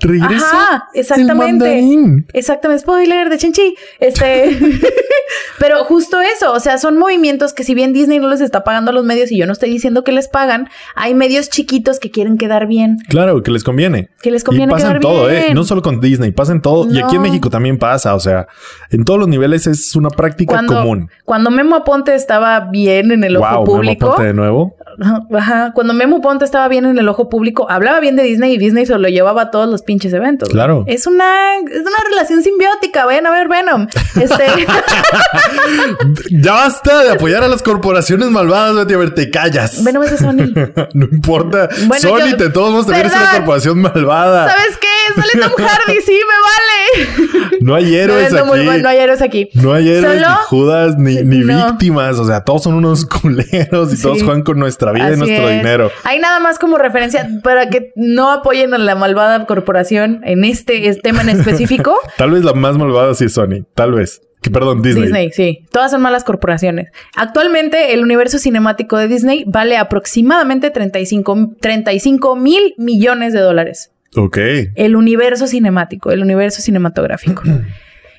Regresa. Ajá, el exactamente. mandarín. Exactamente, spoiler de Chenchi. Este, pero justo eso, o sea, son movimientos que si bien Disney no les está pagando a los medios y yo no estoy diciendo que les pagan, hay medios chiquitos que quieren quedar bien, Claro, que les conviene. que les conviene y pasa quedar en todo, bien. ¿eh? No solo con Disney, pasa en todo. Y aquí en. México también pasa. O sea, en todos los niveles es una práctica cuando, común. cuando Memo Aponte estaba bien en el ojo Wow, Memo público, Aponte de nuevo. ajá, cuando Memo Aponte estaba bien en el ojo público, hablaba bien de Disney y Disney se lo llevaba a todos los pinches eventos. Claro. Es una, es una relación simbiótica, vayan a ver Venom. Este, ya basta de apoyar a las corporaciones malvadas, Betty. A ver, te callas. Venom es de Sony. no importa. Bueno, Sony, yo- de todos modos, también es una corporación malvada. ¿Sabes qué? Sale Tom Hardy, sí, me vale. No hay héroes no, aquí. no hay héroes aquí. No hay héroes, Solo- ni Judas, ni, ni No. víctimas. O sea, todos son unos culeros y Sí. todos juegan con nuestra vida y nuestro es. dinero. Hay nada más como referencia para que no apoyen a la malvada corporación en este es- tema en específico. Tal vez la más malvada sí es Sony. Tal vez. Que perdón, Disney. Disney, sí. Todas son malas corporaciones. Actualmente, el universo cinemático de Disney vale aproximadamente 35 35 mil millones de dólares. Ok. El universo cinemático, el universo cinematográfico.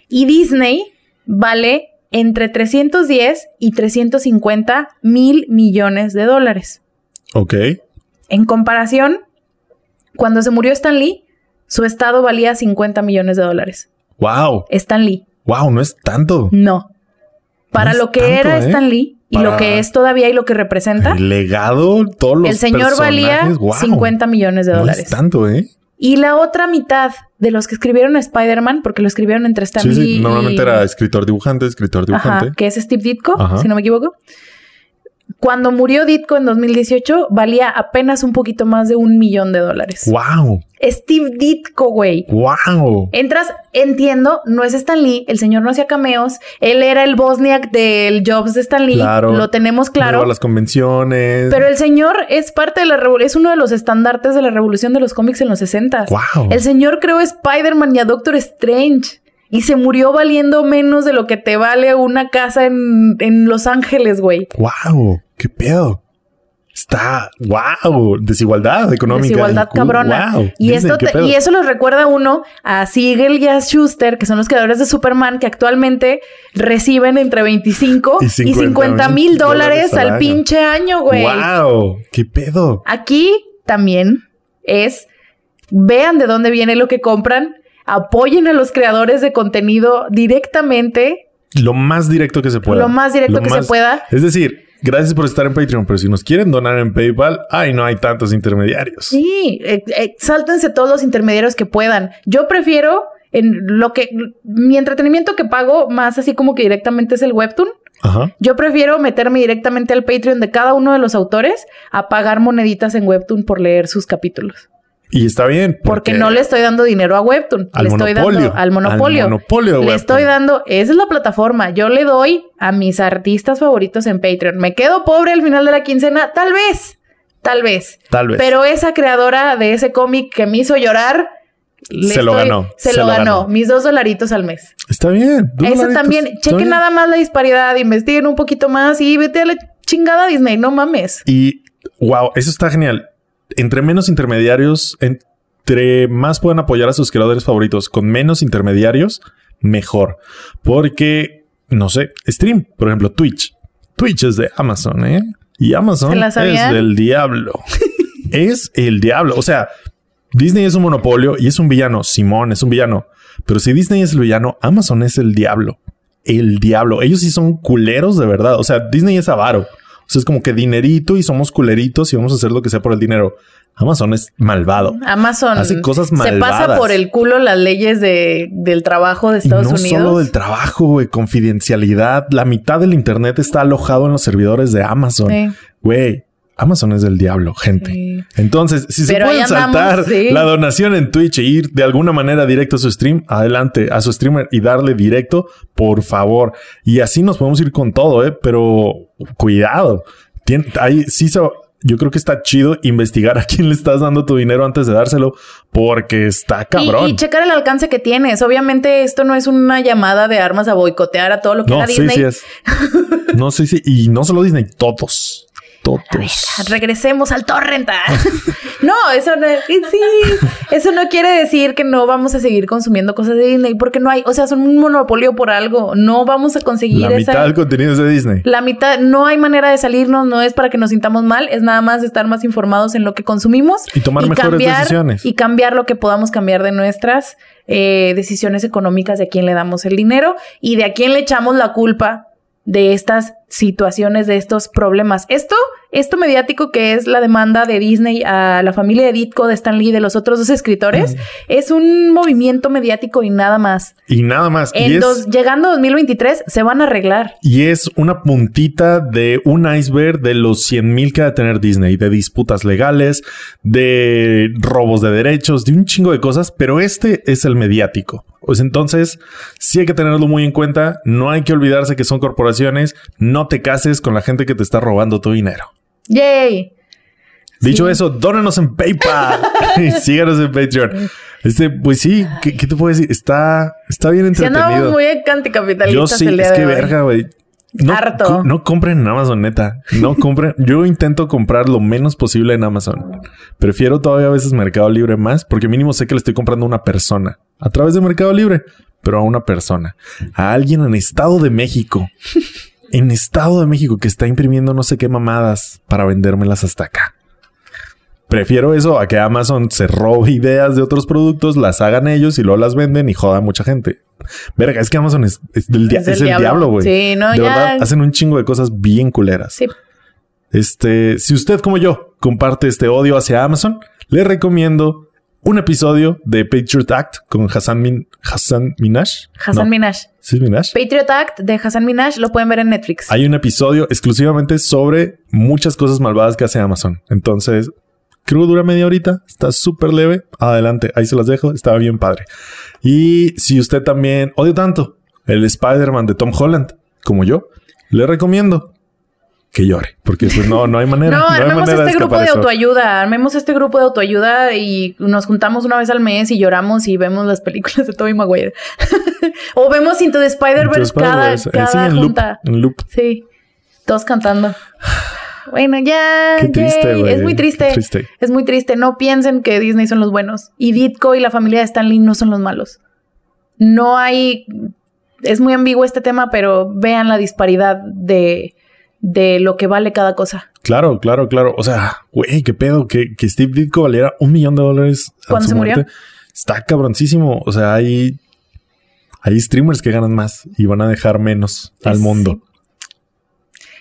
y Disney vale entre 310 y 350 mil millones de dólares. Ok. En comparación, cuando se murió Stan Lee, su estado valía 50 millones de dólares. Wow. Stan Lee, Wow, no es tanto. no. Para lo que tanto, era ¿eh? Stan Lee y lo que es todavía y lo que representa, El legado, todos los el señor valía wow. 50 millones de No dólares. es tanto, ¿eh? Y la otra mitad de los que escribieron a Spider-Man, porque lo escribieron entre Stan Sí, sí. Normalmente y- era escritor dibujante, escritor dibujante. Ajá, que es Steve Ditko, Ajá. si no me equivoco. Cuando murió Ditko en 2018, valía apenas un poquito más de un millón de dólares. Wow. Steve Ditko, güey. Wow. Entras, entiendo, no es Stan Lee, el señor no hacía cameos, él era el Bosniak del Jobs de Stan Lee, Claro. lo tenemos claro. las convenciones. Pero el señor es parte de la revolución, es uno de los estandartes de la revolución de los cómics en los 60. Wow. El señor creó Spider-Man y a Doctor Strange. Y se murió valiendo menos de lo que te vale una casa en, en Los Ángeles, güey. Wow. ¿Qué pedo? Está, wow, desigualdad económica. Desigualdad cabrona. Wow. Y, Disney, esto y eso los recuerda a uno a Siegel y a Schuster, que son los creadores de Superman, que actualmente reciben entre 25 Y y 50 50 mil dólares al al pinche año, güey. Wow. ¿Qué pedo? Aquí también es, vean de dónde viene lo que compran, apoyen a los creadores de contenido directamente, Lo más directo que se pueda. lo más directo que se pueda. Es decir, gracias por estar en Patreon, pero si nos quieren donar en PayPal, ay, no hay tantos intermediarios. Sí, eh, eh, sáltense todos los intermediarios que puedan. Yo prefiero en lo que mi entretenimiento que pago más así como que directamente es el webtoon. Ajá. Yo prefiero meterme directamente al Patreon de cada uno de los autores a pagar moneditas en webtoon por leer sus capítulos. Y está bien. Porque no le estoy dando dinero a Webtoon. Al le estoy monopolio. dando al monopolio. Al monopolio de le Webtoon. estoy dando, esa es la plataforma. Yo le doy a mis artistas favoritos en Patreon. Me quedo pobre al final de la quincena, tal vez, tal vez. Tal vez. Pero esa creadora de ese cómic que me hizo llorar, Se lo ganó, Se, se lo lo ganó. ganó. Mis dos dolaritos al mes. Está bien. Eso también. Chequen nada más la disparidad, investiguen un poquito más y vete a la chingada Disney. No mames. Y wow, eso está genial. Entre menos intermediarios, entre más puedan apoyar a sus creadores favoritos con menos intermediarios, mejor. Porque, no sé, stream, por ejemplo, Twitch. Twitch es de Amazon, ¿eh? Y Amazon ¿Se la es del diablo. es el diablo. O sea, Disney es un monopolio y es un villano. Simón es un villano. Pero si Disney es el villano, Amazon es el diablo. El diablo. Ellos sí son culeros de verdad. O sea, Disney es avaro. O sea, es como que dinerito y somos culeritos y vamos a hacer lo que sea por el dinero. Amazon es malvado. Amazon Hace cosas se pasa malvadas. por el culo las leyes de, del trabajo de Y Estados no Unidos. solo del trabajo, güey, confidencialidad. La mitad del internet está alojado en los servidores de Amazon. Sí. Amazon es del diablo, gente. Sí. Entonces, si Pero se pueden andamos, saltar sí. la donación en Twitch e ir de alguna manera directo a su stream, adelante a su streamer y darle directo, por favor. Y así nos podemos ir con todo, ¿eh? Pero cuidado. Tien- ahí sí se- yo creo que está chido investigar a quién le estás dando tu dinero antes de dárselo, porque está cabrón. Y, y checar el alcance que tienes. Obviamente, esto no es una llamada de armas a boicotear a todo lo que no, era sí, Disney. sí es. No, sí, sí. Y no solo Disney, todos. Regresemos al torrent. no, eso no, sí, eso no quiere decir que no vamos a seguir consumiendo cosas de Disney, porque no hay, o sea, son un monopolio por algo. No vamos a conseguir La esa. mitad del contenido es de Disney. La mitad, no hay manera de salirnos, no es para que nos sintamos mal, es nada más estar más informados en lo que consumimos Y tomar mejores decisiones. Y cambiar lo que podamos cambiar de nuestras eh, decisiones económicas, de a quién le damos el dinero y de a quién le echamos la culpa de estas situaciones, de estos problemas. Esto, esto mediático que es la demanda de Disney a la familia de Ditko, de Stan Lee, de los otros dos escritores, es un movimiento mediático y nada más. Y nada más. y En es- dos- llegando a 2023 se van a arreglar. Y es una puntita de un iceberg de los 100 mil que ha de tener Disney, de disputas legales, de robos de derechos, de un chingo de cosas, pero este es el mediático. Pues entonces, sí hay que tenerlo muy en cuenta. No hay que olvidarse que son corporaciones. No te cases con la gente que te está robando tu dinero. ¡Yay! Dicho Sí. eso, dónanos en PayPal y síganos en Patreon. Este, pues sí, ¿qué, qué te puedo decir? Está, está bien entretenido. muy Yo anticapitalistas sí, el día es de que hoy. verga, güey. No, Harto. no compren en Amazon, neta. No compren. Yo intento comprar lo menos posible en Amazon. Prefiero todavía a veces Mercado Libre más, porque mínimo sé que le estoy comprando a una persona a través de Mercado Libre, pero a una persona, a alguien en Estado de México, en Estado de México que está imprimiendo no sé qué mamadas para vendérmelas hasta acá. Prefiero eso a que Amazon se robe ideas de otros productos, las hagan ellos y luego las venden y joda a mucha gente. Verga, es que Amazon es, es del dia- Es del es el diablo. diablo, güey. Sí, no, de ya- verdad, hacen un chingo de cosas bien culeras. Sí. Este, si usted como yo comparte este odio hacia Amazon, le recomiendo un episodio de Patriot Act con Hassan, Min Hassan Minaj. Hassan No, Minaj. ¿Sí Minaj? Patriot Act de Hassan Minaj lo pueden ver en Netflix. Hay un episodio exclusivamente sobre muchas cosas malvadas que hace Amazon. Entonces, creo que dura media horita. Está súper leve. Adelante, ahí se las dejo. Estaba bien padre. Y si usted también odio tanto el Spider-Man de Tom Holland como yo, le recomiendo que llore. Porque pues no, no hay manera. No, armemos manera este grupo de eso. autoayuda. Armemos este grupo de autoayuda y nos juntamos una vez al mes y lloramos y vemos las películas de Tobey Maguire. o vemos Into the Spider-Verse cada, cada sí, en loop, junta. en loop. Sí, todos cantando. Bueno, ya. Qué triste, güey. Es muy triste. Triste. Es muy triste. No piensen que Disney son los buenos. Y Ditko y la familia de Stanley no son los malos. No hay. Es muy ambiguo este tema, pero vean la disparidad de, de lo que vale cada cosa. Claro, claro, claro. O sea, güey, qué pedo que, que Steve Ditko valiera un millón de dólares a ¿Cuándo su se murió? Está cabroncísimo. O sea, hay, hay streamers que ganan más y van a dejar menos al mundo.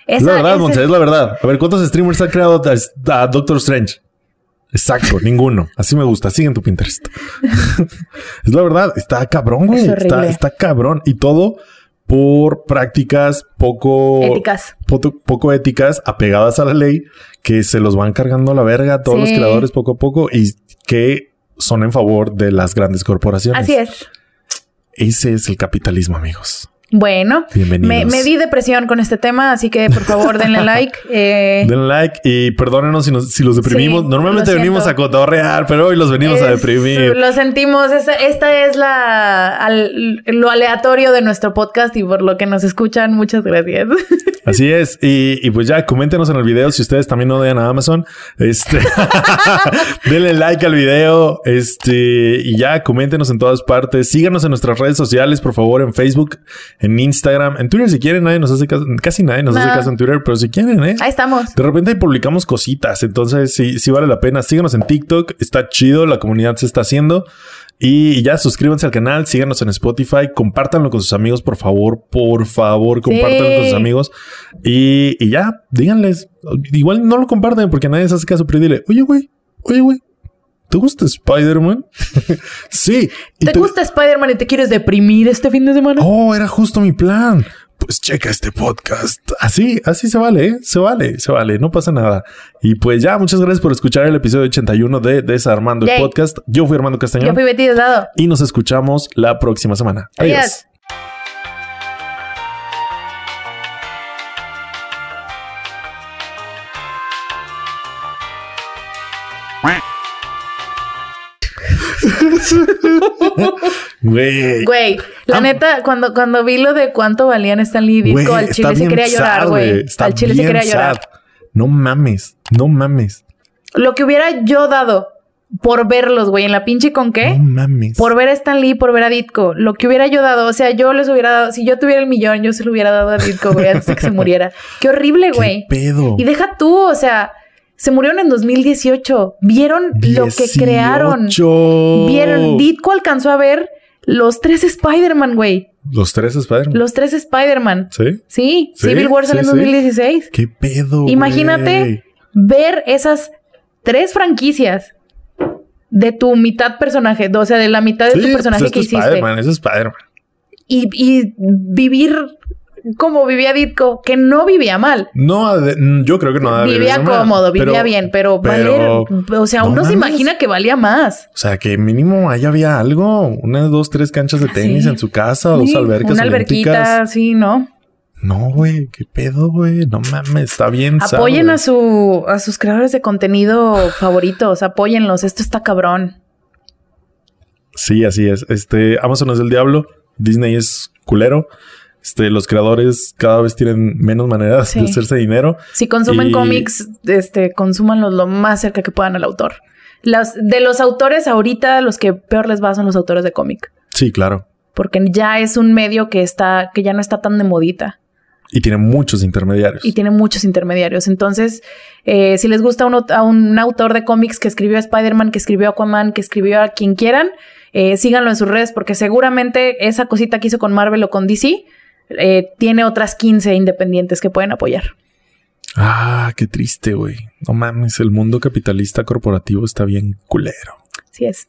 Es la verdad, ese- Monse, es la verdad. A ver, ¿cuántos streamers han creado a, a Doctor Strange? Exacto, ninguno. Así me gusta. Sigue en tu Pinterest. es la verdad. Está cabrón, güey. Es Está, está cabrón. Y todo por prácticas poco Éticas. poco, poco éticas, apegadas a la ley, que se los van cargando a la verga a todos Sí. los creadores poco a poco y que son en favor de las grandes corporaciones. Así es. Ese es el capitalismo, amigos. Bueno, me, me di depresión con este tema, así que por favor denle like. Eh, Denle like y perdónenos si, nos- si los deprimimos. Sí, Normalmente lo venimos a cotorrear, pero hoy los venimos a deprimir. Lo sentimos. Esa- esta es la al- lo aleatorio de nuestro podcast y por lo que nos escuchan, muchas gracias. Así es. Y, y pues ya, coméntenos en el video si ustedes también odian a Amazon. Este, denle like al video. Este, y ya, coméntenos en todas partes. Síganos en nuestras redes sociales, por favor, en Facebook, en Instagram, en Twitter si quieren. Nadie nos hace caso, casi nadie nos hace caso en Twitter, pero si quieren, ¿eh? Ahí estamos. De repente publicamos cositas, entonces sí, sí vale la pena. Síganos en TikTok, está chido, la comunidad se está haciendo. Y ya suscríbanse al canal, síganos en Spotify, compártanlo con sus amigos, por favor, por favor, compártanlo con sus amigos. Y, y ya, díganles, igual no lo comparten porque nadie se hace caso, pero dile, oye, güey, oye, güey, ¿te gusta Spider-Man? sí. ¿Te gusta Spider-Man y te quieres deprimir este fin de semana? Oh, era justo mi plan. Pues checa este podcast. Así, así se vale, ¿eh? se vale, se vale, no pasa nada. Y pues ya, muchas gracias por escuchar el episodio 81 de Desarmando el podcast. Yo fui Armando Yo Castañón fui Betty Desdado. y nos escuchamos la próxima semana. Adiós. Adiós. Güey. Güey, la Ah. neta, cuando, cuando vi lo de cuánto valían Stan Lee y Ditko, Güey, al chile se quería llorar, güey. Al chile se quería llorar. No mames, no mames, Lo que hubiera yo dado por verlos, güey, en la pinche con qué. no mames. Por ver a Stan Lee, por ver a Ditko. Lo que hubiera yo dado, o sea, yo les hubiera dado, si yo tuviera el millón, yo se lo hubiera dado a Ditko, güey, antes de que se muriera. Qué horrible, ¿Qué güey. pedo? Y deja tú, o sea, se murieron en 2018. ¿Vieron lo que crearon? 18. Vieron, Ditko alcanzó a ver los tres Spider-Man, güey. Los tres Spider-Man. Los tres Spider-Man. ¿Sí? Sí, Sí, Civil War salió sí, en sí. 2016. ¿Qué pedo? Imagínate güey? ver esas tres franquicias de tu mitad personaje, o sea, de la mitad de tu personaje pues que es tu hiciste. Spider-Man, es Spider-Man. Y, y vivir como vivía Ditko, que no vivía mal. No, mm, yo creo que no vivía mal, cómodo, vivía pero- bien, pero, pero- valer, o sea, no uno se imagina que valía más. O sea, que mínimo ahí había algo. Unas dos, tres canchas de tenis Sí. en su casa, dos Sí, albercas Una alberquita, olímpicas. sí, ¿no? No, güey, qué pedo, güey. No mames, está bien. Apoyen a su a sus creadores de contenido favoritos, apóyenlos, esto está cabrón. Sí, así es. Este Amazon es el diablo, Disney es culero. Este, los creadores cada vez tienen menos maneras Sí. de hacerse dinero. Si consumen Y- cómics, este, consúmanlos lo más cerca que puedan al autor. Las, de los autores ahorita, los que peor les va son los autores de cómic. Sí, claro. Porque ya es un medio que está, que ya no está tan de modita Y tiene muchos intermediarios. y tiene muchos intermediarios. Entonces, eh, si les gusta un a un autor de cómics que escribió a Spider-Man, que escribió a Aquaman, que escribió a quien quieran, eh, síganlo en sus redes porque seguramente esa cosita que hizo con Marvel o con DC eh, tiene otras 15 independientes que pueden apoyar. Ah, qué triste, güey. No mames, el mundo capitalista corporativo está bien culero. Así es.